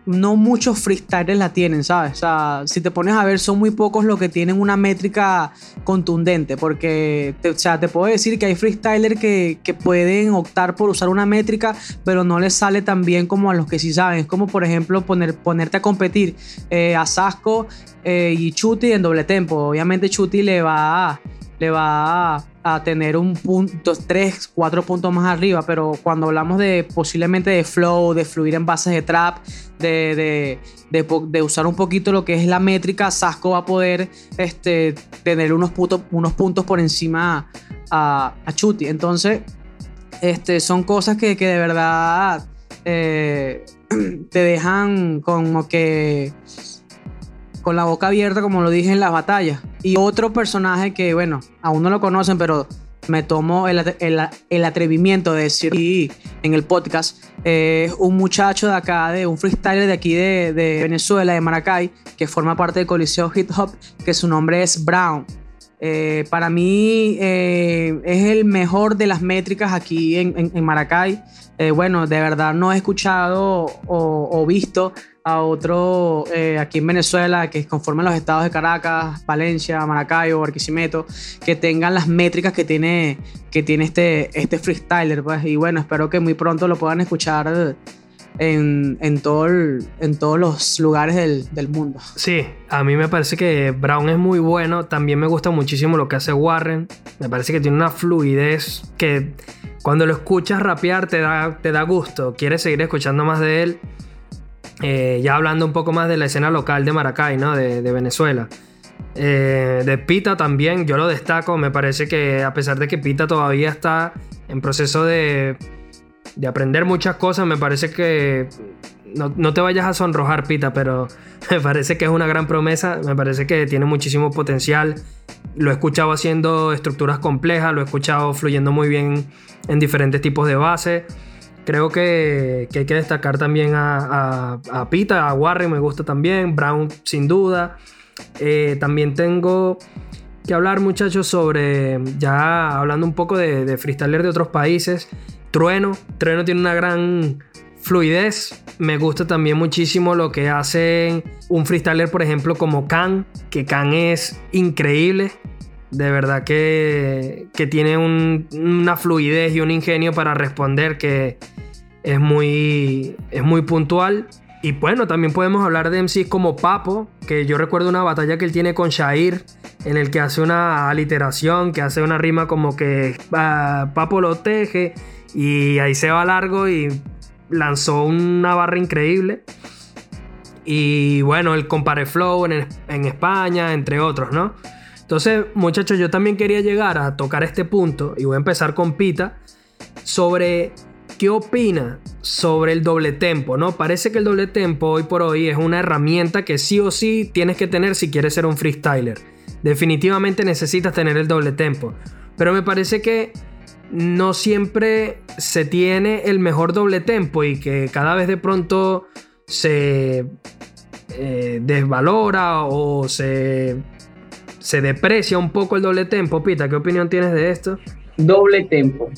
no muchos freestylers la tienen, ¿sabes? O sea, si te pones a ver, son muy pocos los que tienen una métrica contundente, porque, te, o sea, te puedo decir que hay freestylers que, que, pueden optar por usar una métrica, pero no les sale tan bien como a los que sí saben. Es como, por ejemplo, poner, ponerte a competir eh, a Sasco eh, y Chuti en doble tempo. Obviamente Chuti le va a va a, tener un punto, tres, cuatro puntos más arriba, pero cuando hablamos de posiblemente de flow, de fluir en bases de trap, de, de, usar un poquito lo que es la métrica, Sasco va a poder este, tener unos, puntos, unos puntos por encima a, Chuti. Entonces, este, son cosas que, de verdad eh, te dejan como que con la boca abierta, como lo dije en las batallas. Y otro personaje que, bueno, aún no lo conocen, pero me tomo el, atrevimiento de decir en el podcast, es un muchacho de acá, de un freestyler de aquí de, Venezuela, de Maracay, que forma parte del Coliseo Hip Hop, que su nombre es Brown. Eh, para mí eh, es el mejor de las métricas aquí en, Maracay. Eh, bueno, de verdad no he escuchado o visto a otro eh, aquí en Venezuela que conformen los estados de Caracas, Valencia, Maracaibo, Barquisimeto, que tengan las métricas que tiene, que tiene este, este freestyler. Pues. Y bueno, espero que muy pronto lo puedan escuchar en, en, todo en todos los lugares del, del, mundo. Sí, a mí me parece que Brown es muy bueno. También me gusta muchísimo lo que hace Warren. Me parece que tiene una fluidez que cuando lo escuchas rapear te da, te da gusto. Quieres seguir escuchando más de él. Eh, ya hablando un poco más de la escena local de Maracay, ¿no? De, Venezuela. Eh, de Pita también, yo lo destaco, me parece que a pesar de que Pita todavía está en proceso de, de aprender muchas cosas, me parece que no, no, te vayas a sonrojar Pita, pero me parece que es una gran promesa, me parece que tiene muchísimo potencial, lo he escuchado haciendo estructuras complejas, lo he escuchado fluyendo muy bien en diferentes tipos de bases. Creo que, hay que destacar también a, Pita, a Warren me gusta también, Brown sin duda. Eh, también tengo que hablar muchachos sobre, ya hablando un poco de, de freestyler de otros países, Trueno. Trueno tiene una gran fluidez. Me gusta también muchísimo lo que hacen un freestyler, por ejemplo, como Khan, que Khan es increíble. De verdad que, que tiene una fluidez y un ingenio para responder que es muy, es muy puntual. Y bueno, también podemos hablar de MCs como Papo, que yo recuerdo una batalla que él tiene con Shair, en el que hace una aliteración, que hace una rima como que ah, Papo lo teje, y ahí se va largo y lanzó una barra increíble. Y bueno, el Compare Flow en, en España, entre otros, ¿no? Entonces, muchachos, yo también quería llegar a tocar este punto y voy a empezar con Pita sobre qué opina sobre el doble tempo, ¿no? Parece que el doble tempo hoy por hoy es una herramienta que sí o sí tienes que tener si quieres ser un freestyler. Definitivamente necesitas tener el doble tempo, pero me parece que no siempre se tiene el mejor doble tempo y que cada vez de pronto se eh, desvalora o se se deprecia un poco el doble tempo. Pita, ¿qué opinión tienes de esto? Doble tempo.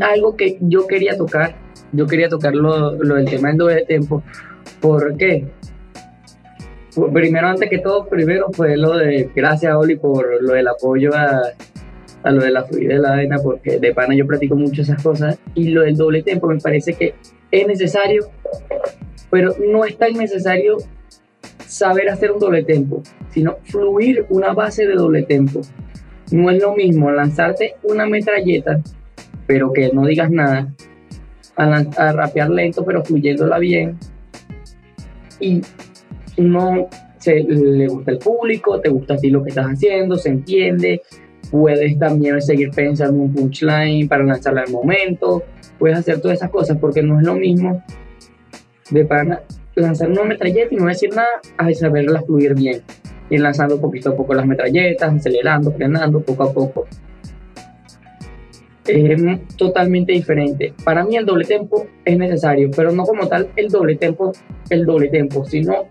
algo que yo quería tocar, yo quería tocar lo, del tema del doble tempo. ¿Por qué? primero, antes que todo, primero fue lo de, gracias Oli por lo del apoyo a, a lo de la fluidez de la arena, porque de pana yo practico mucho esas cosas. Y lo del doble tempo me parece que es necesario, pero no es tan necesario saber hacer un doble tempo, sino fluir una base de doble tempo. No es lo mismo lanzarte una metralleta, pero que no digas nada, a, rapear lento, pero fluyéndola bien. Y no se, le gusta el público, te gusta a ti lo que estás haciendo, se entiende, puedes también seguir pensando en un punchline para lanzarla al momento, puedes hacer todas esas cosas porque no es lo mismo de para lanzar una metralleta y no decir nada a saberla fluir bien, ir lanzando poquito a poco las metralletas, acelerando, frenando poco a poco. Es totalmente diferente. Para mí el doble tempo es necesario, pero no como tal el doble tempo, el doble tempo, sino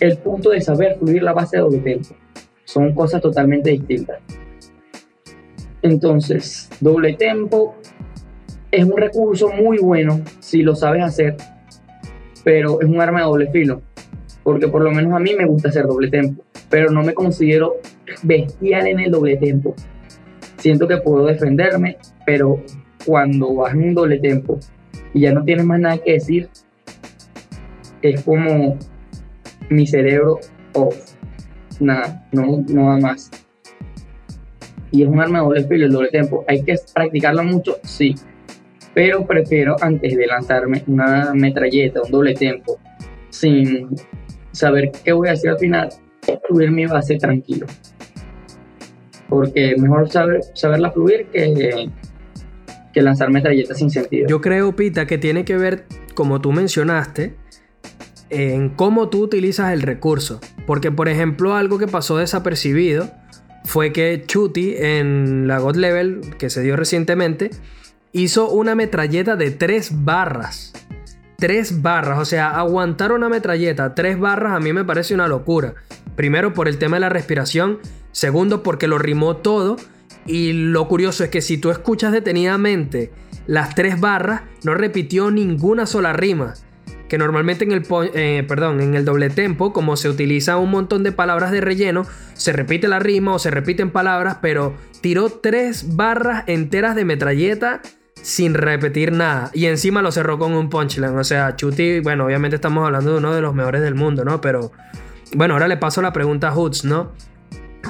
el punto de saber fluir la base de doble tempo. Son cosas totalmente distintas. Entonces, doble tempo es un recurso muy bueno si lo sabes hacer, pero es un arma de doble filo, porque por lo menos a mí me gusta hacer doble tempo, pero no me considero bestial en el doble tempo. Siento que puedo defenderme, pero cuando vas en un doble tempo y ya no tienes más nada que decir, es como mi cerebro off. Nada, no, no da más y es un arma de doble filo, el doble tempo. ¿Hay que practicarlo mucho? Sí. Pero prefiero antes de lanzarme una metralleta, un doble tempo, sin saber qué voy a hacer al final, fluir mi base tranquilo. Porque mejor saber, saberla fluir que, que lanzar metralletas sin sentido. Yo creo, Pita, que tiene que ver, como tú mencionaste, en cómo tú utilizas el recurso. Porque, por ejemplo, algo que pasó desapercibido fue que Chuti en la God Level, que se dio recientemente, hizo una metralleta de 3 barras. 3 barras, o sea, aguantar una metralleta 3 barras a mí me parece una locura. Primero por el tema de la respiración, segundo porque lo rimó todo y lo curioso es que si tú escuchas detenidamente las 3 barras, no repitió ninguna sola rima que normalmente en el, eh, perdón, en el doble tempo, como se utiliza un montón de palabras de relleno, se repite la rima o se repiten palabras, pero tiró tres barras enteras de metralleta sin repetir nada. Y encima lo cerró con un punchline. O sea, Chuti, bueno, obviamente estamos hablando de uno de los mejores del mundo, ¿no? Pero bueno, ahora le paso la pregunta a Hoots, ¿no?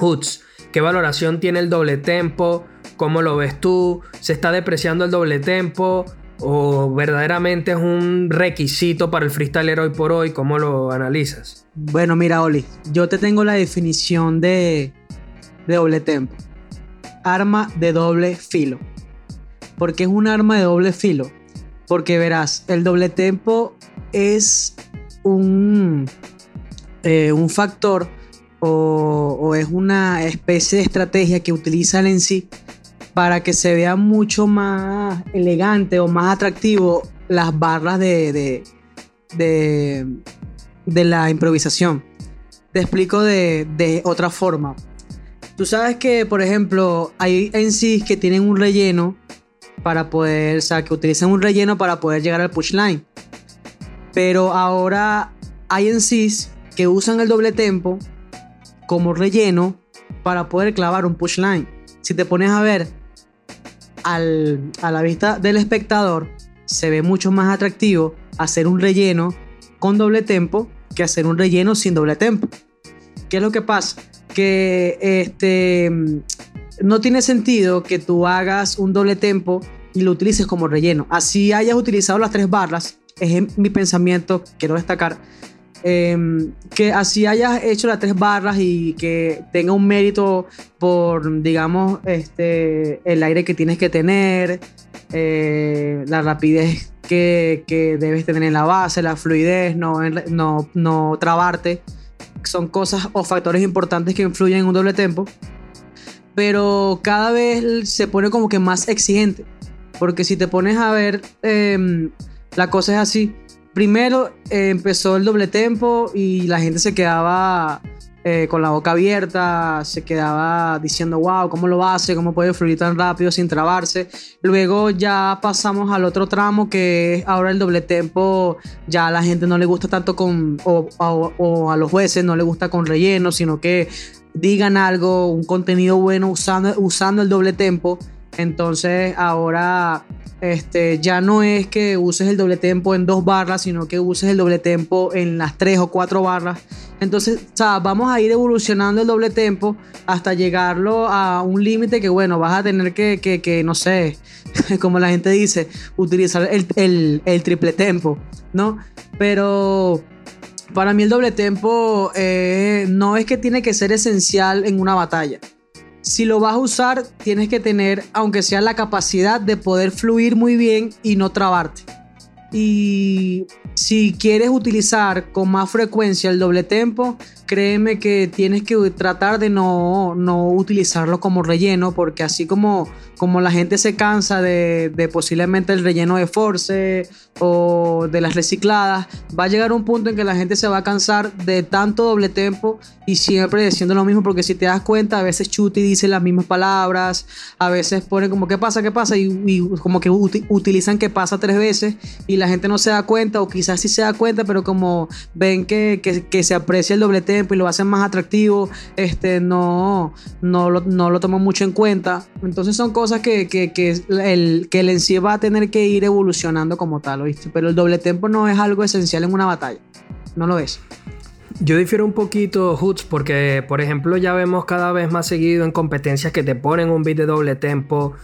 Hoots, ¿qué valoración tiene el doble tempo? ¿Cómo lo ves tú? ¿Se está depreciando el doble tempo? ¿O verdaderamente es un requisito para el freestyler hoy por hoy? ¿Cómo lo analizas? Bueno, mira, Oli, yo te tengo la definición de, de doble tempo. Arma de doble filo. ¿Por qué es un arma de doble filo? Porque verás, el doble tempo es un, eh, un factor o, es una especie de estrategia que utiliza el en sí para que se vea mucho más elegante o más atractivo las barras de, de, de, la improvisación. Te explico de, otra forma. Tú sabes que, por ejemplo, hay en sí que tienen un relleno para poder, o sea, que utilizan un relleno para poder llegar al pushline. Pero ahora hay en sí que usan el doble tempo como relleno para poder clavar un pushline. Si te pones a ver, a la vista del espectador se ve mucho más atractivo hacer un relleno con doble tempo que hacer un relleno sin doble tempo. ¿Qué es lo que pasa? Que este, no tiene sentido que tú hagas un doble tempo y lo utilices como relleno. Así hayas utilizado las tres barras, es mi pensamiento, quiero destacar, Em, que así hayas hecho las tres barras y que tenga un mérito por, digamos, este, el aire que tienes que tener, eh, la rapidez que, que, debes tener en la base, la fluidez, no, no, no trabarte. Son cosas o factores importantes que influyen en un doble tempo. Pero cada vez se pone como que más exigente. Porque si te pones a ver, em, la cosa es así primero eh, empezó el doble tempo y la gente se quedaba eh, con la boca abierta, se quedaba diciendo, wow, ¿cómo lo hace? ¿Cómo puede fluir tan rápido sin trabarse? Luego ya pasamos al otro tramo que es ahora el doble tempo, ya a la gente no le gusta tanto con, o, o a los jueces no le gusta con relleno, sino que digan algo, un contenido bueno usando, usando el doble tempo. Entonces ahora este, ya no es que uses el doble tempo en dos barras, sino que uses el doble tempo en las tres o cuatro barras. Entonces, o vamos a ir evolucionando el doble tempo hasta llegarlo a un límite que, bueno, vas a tener que, que, no sé, como la gente dice, utilizar el, triple tempo, ¿no? Pero para mí el doble tempo eh, no es que tiene que ser esencial en una batalla. si lo vas a usar, tienes que tener, aunque sea la capacidad de poder fluir muy bien y no trabarte. Y si quieres utilizar con más frecuencia el doble tempo, créeme que tienes que tratar de no, no utilizarlo como relleno, porque así como, como la gente se cansa de, de, posiblemente el relleno de Force o de las recicladas, va a llegar un punto en que la gente se va a cansar de tanto doble tempo y siempre diciendo lo mismo, porque si te das cuenta, a veces Chuti dice las mismas palabras, a veces pone como ¿qué pasa? ¿qué pasa? Y, como que utilizan que pasa tres veces y la gente no se da cuenta, o quizás sí se da cuenta, pero como ven que, que, se aprecia el doble tempo y lo hacen más atractivo, este, no, no, lo, no lo toman mucho en cuenta. Entonces son cosas que, que, que, el, que el en sí va a tener que ir evolucionando como tal, ¿oíste? Pero el doble tempo no es algo esencial en una batalla. No lo es. Yo difiero un poquito, Hoots, porque, por ejemplo, ya vemos cada vez más seguido en competencias que te ponen un beat de doble tempo.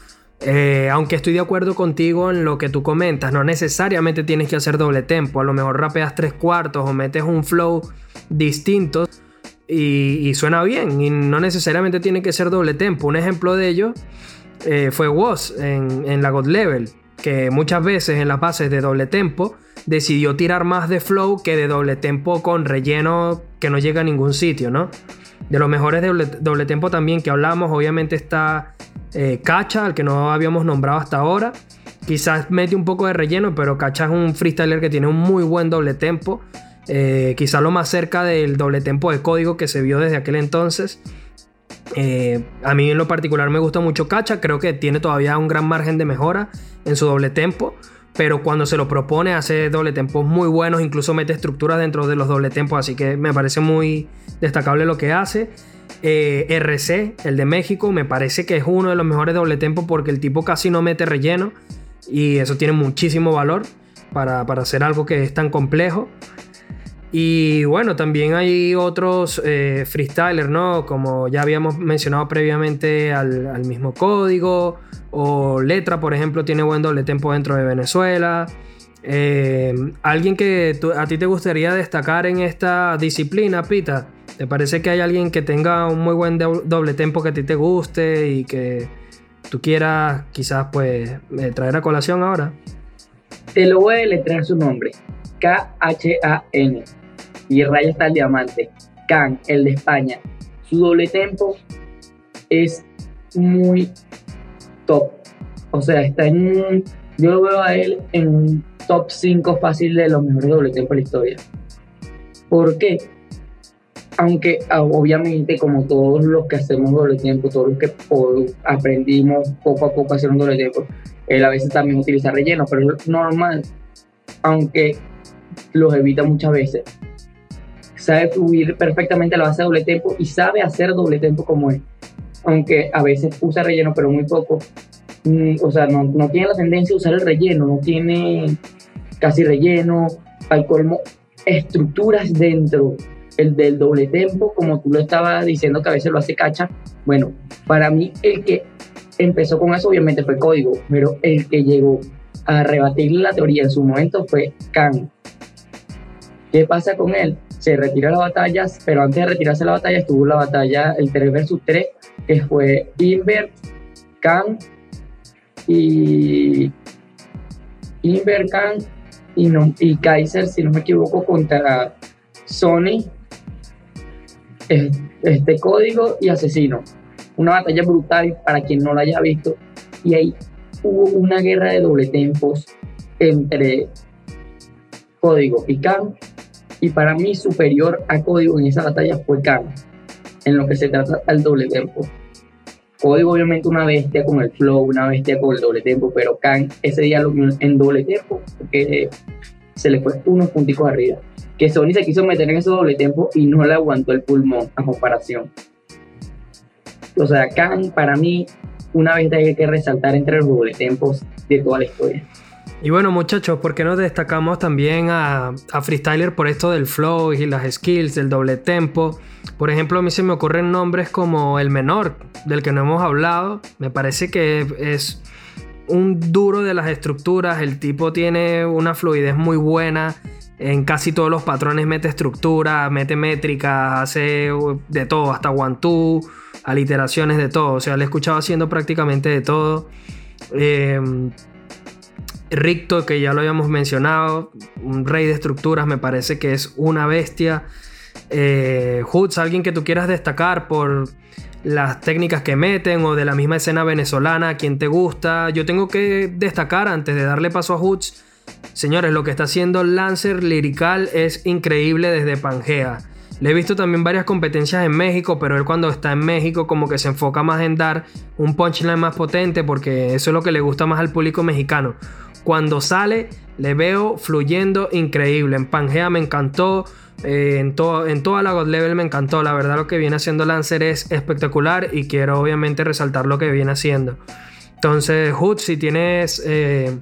Eh, aunque estoy de acuerdo contigo en lo que tú comentas, no necesariamente tienes que hacer doble tempo. A lo mejor rapeas tres cuartos o metes un flow distinto y, suena bien. Y no necesariamente tiene que ser doble tempo. Un ejemplo de ello eh, fue Woz en, la God Level, que muchas veces en las bases de doble tempo decidió tirar más de flow que de doble tempo con relleno que no llega a ningún sitio, ¿no? De los mejores doble, doble tempo también que hablamos, obviamente está eh, Cacha, al que no habíamos nombrado hasta ahora. Quizás mete un poco de relleno, pero Cacha es un freestyler que tiene un muy buen doble tempo. Eh, quizás lo más cerca del doble tempo de código que se vio desde aquel entonces. Eh, a mí en lo particular me gusta mucho Cacha, creo que tiene todavía un gran margen de mejora en su doble tempo, pero cuando se lo propone hace doble tempos muy buenos, incluso mete estructuras dentro de los doble tempos, así que me parece muy destacable lo que hace. Eh, RC, el de México, me parece que es uno de los mejores doble tempos porque el tipo casi no mete relleno y eso tiene muchísimo valor para, hacer algo que es tan complejo. Y bueno, también hay otros eh, freestylers, ¿no? Como ya habíamos mencionado previamente al, mismo código, o Letra, por ejemplo, tiene buen doble tempo dentro de Venezuela. Eh, ¿Alguien que a ti te gustaría destacar en esta disciplina, Pita? ¿Te parece que hay alguien que tenga un muy buen doble tempo que a ti te guste y que tú quieras quizás pues eh, traer a colación ahora? Te lo voy a deletrear su nombre. K-H-A-N. Y el rayo está el diamante. Khan, el de España. Su doble tempo es muy top. O sea, está en un, Yo lo veo a él en un top 5 fácil de los mejores doble tempo de la historia. ¿Por qué? Aunque ah, obviamente como todos los que hacemos doble tiempo, todos los que aprendimos poco a poco a hacer un doble tiempo, él a veces también utiliza relleno, pero es normal, aunque los evita muchas veces. Sabe fluir perfectamente la base de doble tiempo y sabe hacer doble tiempo como él, aunque a veces usa relleno, pero muy poco. Mm, o sea, no, no tiene la tendencia a usar el relleno, no tiene casi relleno, al colmo, estructuras dentro el del doble tempo, como tú lo estabas diciendo que a veces lo hace cacha, bueno, para mí el que empezó con eso obviamente fue código, pero el que llegó a rebatir la teoría en su momento fue Khan. ¿Qué pasa con él? Se retira las batallas, pero antes de retirarse la batalla estuvo la batalla el 3 versus 3, que fue Invert, Khan y Invert, Khan y, no, y Kaiser, si no me equivoco, contra Sony este código y asesino. Una batalla brutal para quien no la haya visto. Y ahí hubo una guerra de doble tempos entre código y Khan. Y para mí superior a código en esa batalla fue Khan. En lo que se trata al doble tempo. Código obviamente una bestia con el flow, una bestia con el doble tempo, pero Khan ese día lo en doble tempo porque se le fue unos punticos arriba que Sony se quiso meter en ese doble tempo y no le aguantó el pulmón a comparación. O sea, Khan para mí una vez hay que resaltar entre los doble tempos de toda la historia. Y bueno muchachos, ¿por qué no destacamos también a, a Freestyler por esto del flow y las skills, del doble tempo? Por ejemplo, a mí se me ocurren nombres como el menor, del que no hemos hablado. Me parece que es un duro de las estructuras, el tipo tiene una fluidez muy buena, en casi todos los patrones mete estructura, mete métrica, hace de todo, hasta one two. aliteraciones, de todo. O sea, le he escuchado haciendo prácticamente de todo. Eh, Ricto, que ya lo habíamos mencionado, un rey de estructuras, me parece que es una bestia. Eh, Hoods, alguien que tú quieras destacar por las técnicas que meten o de la misma escena venezolana, quien te gusta. Yo tengo que destacar antes de darle paso a Hoods, señores, lo que está haciendo Lancer Lirical es increíble desde Pangea. Le he visto también varias competencias en México, pero él cuando está en México como que se enfoca más en dar un punchline más potente porque eso es lo que le gusta más al público mexicano. Cuando sale, le veo fluyendo increíble. En Pangea me encantó. Eh, en, todo, en toda la God Level me encantó. La verdad, lo que viene haciendo Lancer es espectacular. Y quiero, obviamente, resaltar lo que viene haciendo. Entonces, Hood, si tienes eh,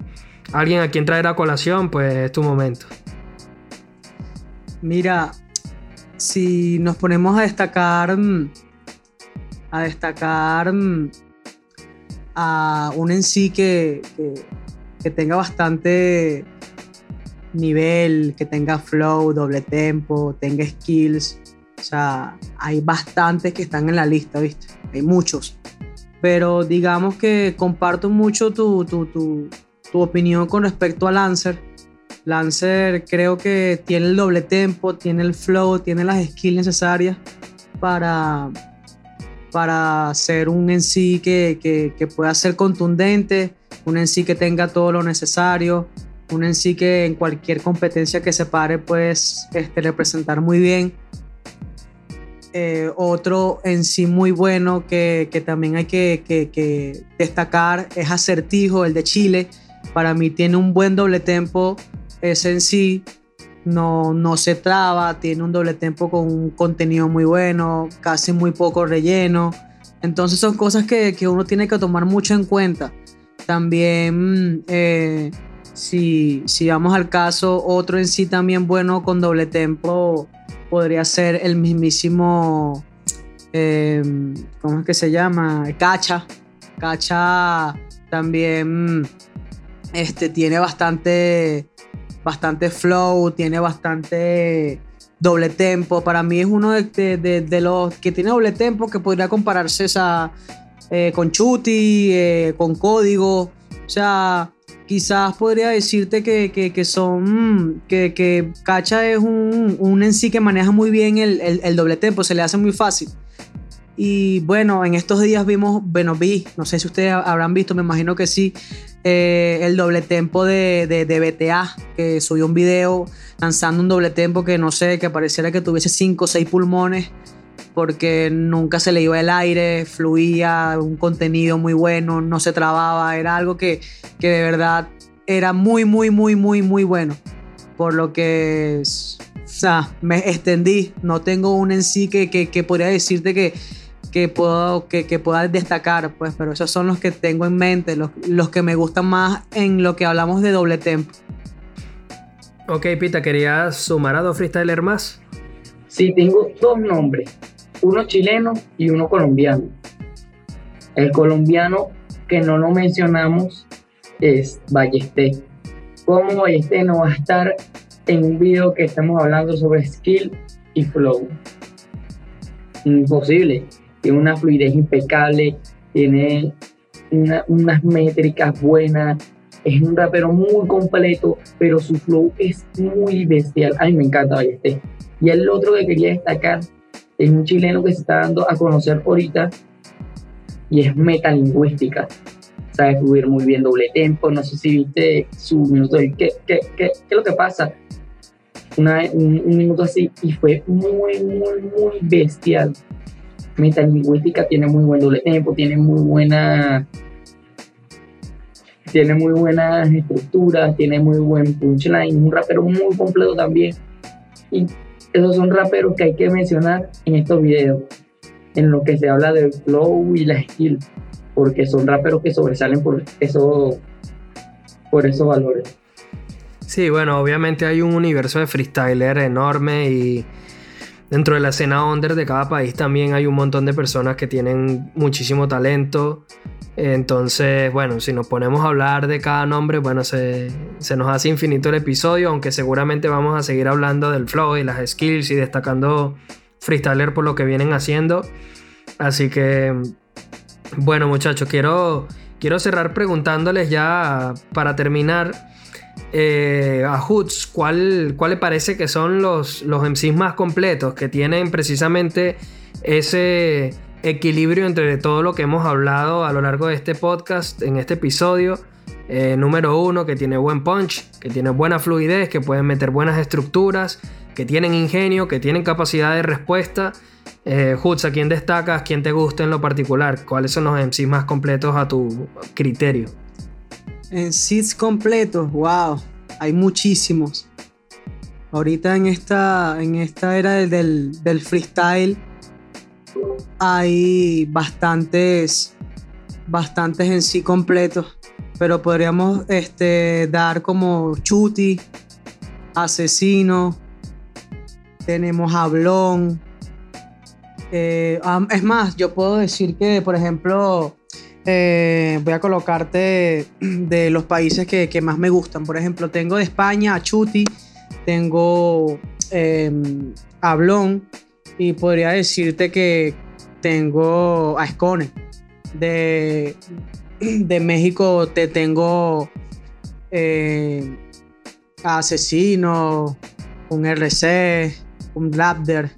alguien a quien traer a colación, pues es tu momento. Mira, si nos ponemos a destacar. Mm, a destacar mm, a un en sí que que tenga bastante nivel, que tenga flow, doble tempo, tenga skills. O sea, hay bastantes que están en la lista, ¿viste? Hay muchos. Pero digamos que comparto mucho tu, tu, tu, tu opinión con respecto a Lancer. Lancer creo que tiene el doble tempo, tiene el flow, tiene las skills necesarias para, para ser un en sí que, que, que pueda ser contundente, un en sí que tenga todo lo necesario, un en sí que en cualquier competencia que se pare pues este, representar muy bien. Eh, otro en sí muy bueno que, que también hay que, destacar es Acertijo, el de Chile. Para mí tiene un buen doble tempo, es en sí, no, no se traba, tiene un doble tempo con un contenido muy bueno, casi muy poco relleno. Entonces son cosas que, que uno tiene que tomar mucho en cuenta. También, eh, si, si, vamos al caso, otro en sí también bueno con doble tempo podría ser el mismísimo, eh, ¿cómo es que se llama? Cacha. Cacha también este, tiene bastante, bastante flow, tiene bastante doble tempo. Para mí es uno de, los que tiene doble tempo que podría compararse eh, con Chuti, eh, con código. O sea, quizás podría decirte que, son. Que, que, Cacha es un, un, en sí que maneja muy bien el, doble tempo, se le hace muy fácil. Y bueno, en estos días vimos, bueno, no sé si ustedes habrán visto, me imagino que sí, eh, el doble tempo de, de, de, BTA, que subió un video lanzando un doble tempo que no sé, que pareciera que tuviese 5 o 6 pulmones porque nunca se le iba el aire, fluía, un contenido muy bueno, no se trababa, era algo que, que de verdad era muy, muy, muy, muy, muy bueno. Por lo que o sea, me extendí, no tengo un en sí que, que, que podría decirte que, que, puedo, que, que, pueda destacar, pues, pero esos son los que tengo en mente, los, los que me gustan más en lo que hablamos de doble tempo. Ok, Pita, ¿querías sumar a dos freestylers más? Sí, tengo dos nombres uno chileno y uno colombiano. El colombiano que no lo mencionamos es Ballesté. ¿Cómo Ballesté no va a estar en un video que estamos hablando sobre skill y flow? Imposible. Tiene una fluidez impecable, tiene unas métricas buenas, es un rapero muy completo, pero su flow es muy bestial. A mí me encanta Ballesté. Y el otro que quería destacar es un chileno que se está dando a conocer ahorita y es metalingüística. Sabe fluir muy bien doble tempo. No sé si viste su minuto. ¿Qué, qué, qué, es lo que pasa? Una, un, minuto así y fue muy, muy, muy bestial. Metalingüística tiene muy buen doble tempo, tiene muy buena. Tiene muy buenas estructuras, tiene muy buen punchline, un rapero muy completo también. Y esos son raperos que hay que mencionar en estos videos, en lo que se habla del flow y la skill, porque son raperos que sobresalen por, eso, por esos valores. Sí, bueno, obviamente hay un universo de freestyler enorme y dentro de la escena under de cada país también hay un montón de personas que tienen muchísimo talento entonces, bueno, si nos ponemos a hablar de cada nombre, bueno, se, nos hace infinito el episodio, aunque seguramente vamos a seguir hablando del flow y las skills y destacando freestyler por lo que vienen haciendo. Así que, bueno muchachos, quiero, quiero cerrar preguntándoles ya para terminar eh, a Hoods, ¿cuál, ¿cuál, le parece que son los, los MCs más completos que tienen precisamente ese equilibrio entre todo lo que hemos hablado a lo largo de este podcast, en este episodio? Eh, número uno, que tiene buen punch, que tiene buena fluidez, que pueden meter buenas estructuras, que tienen ingenio, que tienen capacidad de respuesta. Eh, ¿a quién destacas? ¿Quién te gusta en lo particular? ¿Cuáles son los MCs más completos a tu criterio? Seeds completos, wow, hay muchísimos. Ahorita en esta, en esta era del, freestyle hay bastantes, bastantes en sí completos, pero podríamos este, dar como Chuti, Asesino, tenemos Hablón. Eh, es más, yo puedo decir que, por ejemplo, eh, voy a colocarte de los países que, más me gustan. Por ejemplo, tengo de España a Chuti, tengo eh, a Blon y podría decirte que tengo a Escone. De, de México te tengo eh, a Asesino, un RC, un Raptor.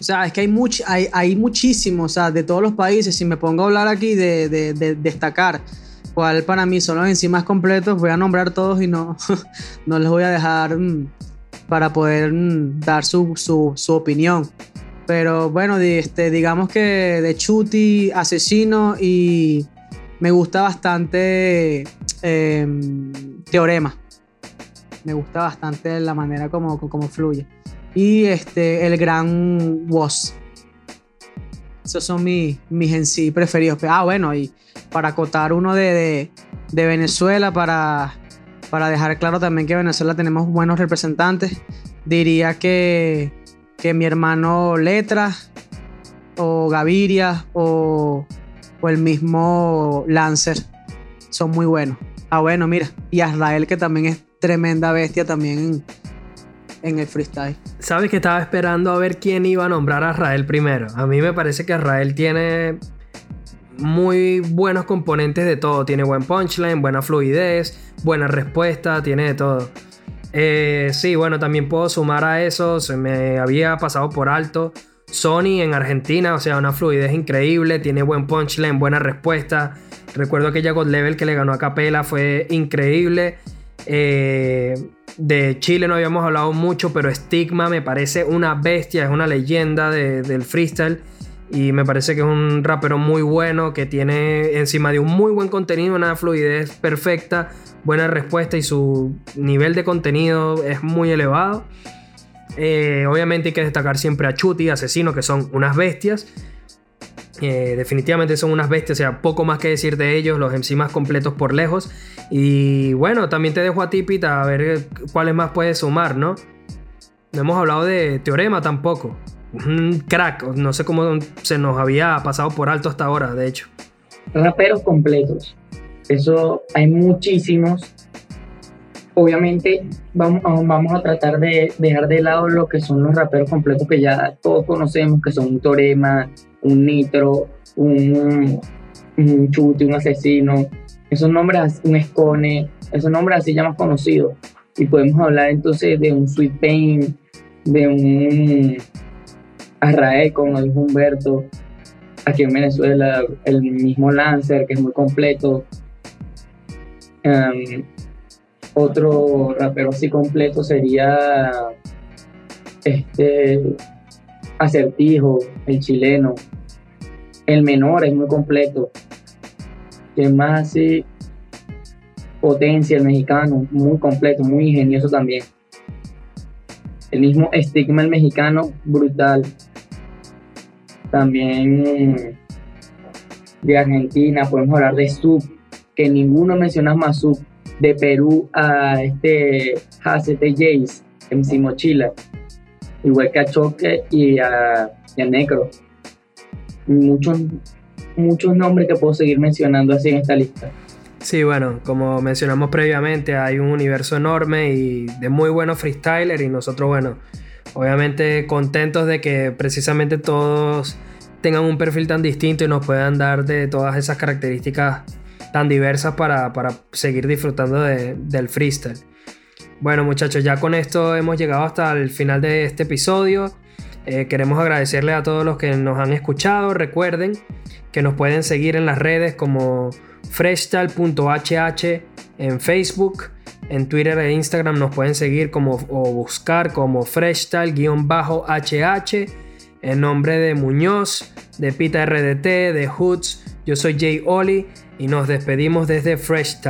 O sea, es que hay, much, hay, muchísimos, o sea, de todos los países. Si me pongo a hablar aquí de, destacar cuál para mí son los enzimas completos, voy a nombrar todos y no, no les voy a dejar mm, para poder mm, dar su, opinión. Pero bueno, este, digamos que de Chuti, Asesino y me gusta bastante em, Teorema. Me gusta bastante la manera como, como fluye y este, el gran Was. Esos son mis, mis en sí preferidos. Ah, bueno, y para acotar uno de, Venezuela, para, para dejar claro también que en Venezuela tenemos buenos representantes, diría que, que mi hermano Letra, o Gaviria, o, o el mismo Lancer, son muy buenos. Ah, bueno, mira, y Azrael, que también es tremenda bestia también en el freestyle. Sabes que estaba esperando a ver quién iba a nombrar a Israel primero. A mí me parece que Israel tiene muy buenos componentes de todo. Tiene buen punchline, buena fluidez, buena respuesta, tiene de todo. Eh, sí, bueno, también puedo sumar a eso. Se me había pasado por alto. Sony en Argentina, o sea, una fluidez increíble, tiene buen punchline, buena respuesta. Recuerdo aquella God Level que le ganó a Capela, fue increíble. Eh, de Chile no habíamos hablado mucho, pero Stigma me parece una bestia, es una leyenda del freestyle. Y me parece que es un rapero muy bueno, que tiene encima de un muy buen contenido, una fluidez perfecta, buena respuesta y su nivel de contenido es muy elevado. Eh, obviamente hay que destacar siempre a Chuti, Asesino, que son unas bestias. Definitivamente son unas bestias, o sea, poco más que decir de ellos, los MC más completos por lejos. Y bueno, también te dejo a ti, Pita, a ver cuáles más puedes sumar, ¿no? No hemos hablado de Teorema tampoco. Un crack, no sé cómo se nos había pasado por alto hasta ahora, de hecho. Raperos completos. Eso hay muchísimos. Obviamente vamos, vamos a tratar de dejar de lado lo que son los raperos completos que ya todos conocemos, que son un Teorema, un Nitro, un, un Chute, un Asesino, esos nombres, un Escone, esos nombres así ya más conocidos. Y podemos hablar entonces de un Sweet Pain, de un Arrae, como dijo Humberto, aquí en Venezuela, el mismo Lancer, que es muy completo. Em, otro rapero así completo sería este Acertijo, el chileno. El menor es muy completo que más así potencia el mexicano, muy completo, muy ingenioso también. El mismo estigma el mexicano, brutal. También de Argentina, podemos hablar de Sub, que ninguno menciona más Sub. De Perú a este de Jace, MC Mochila, igual que a Choque y a, y a Necro. Muchos muchos nombres que puedo seguir mencionando así en esta lista. Sí, bueno, como mencionamos previamente, hay un universo enorme y de muy buenos freestylers y nosotros, bueno, Obviamente contentos de que precisamente todos tengan un perfil tan distinto y nos puedan dar de todas esas características tan diversas para, seguir disfrutando del freestyle. Bueno muchachos, ya con esto hemos llegado hasta el final de este episodio. Eh, queremos agradecerle a todos los que nos han escuchado. Recuerden que nos pueden seguir en las redes como freshtal.hh en Facebook. En Twitter e Instagram nos pueden seguir como o buscar como freshtal-hh. En nombre de Muñoz, de Pita RDT, de Hoods, yo soy Jay Oli y nos despedimos desde Fresh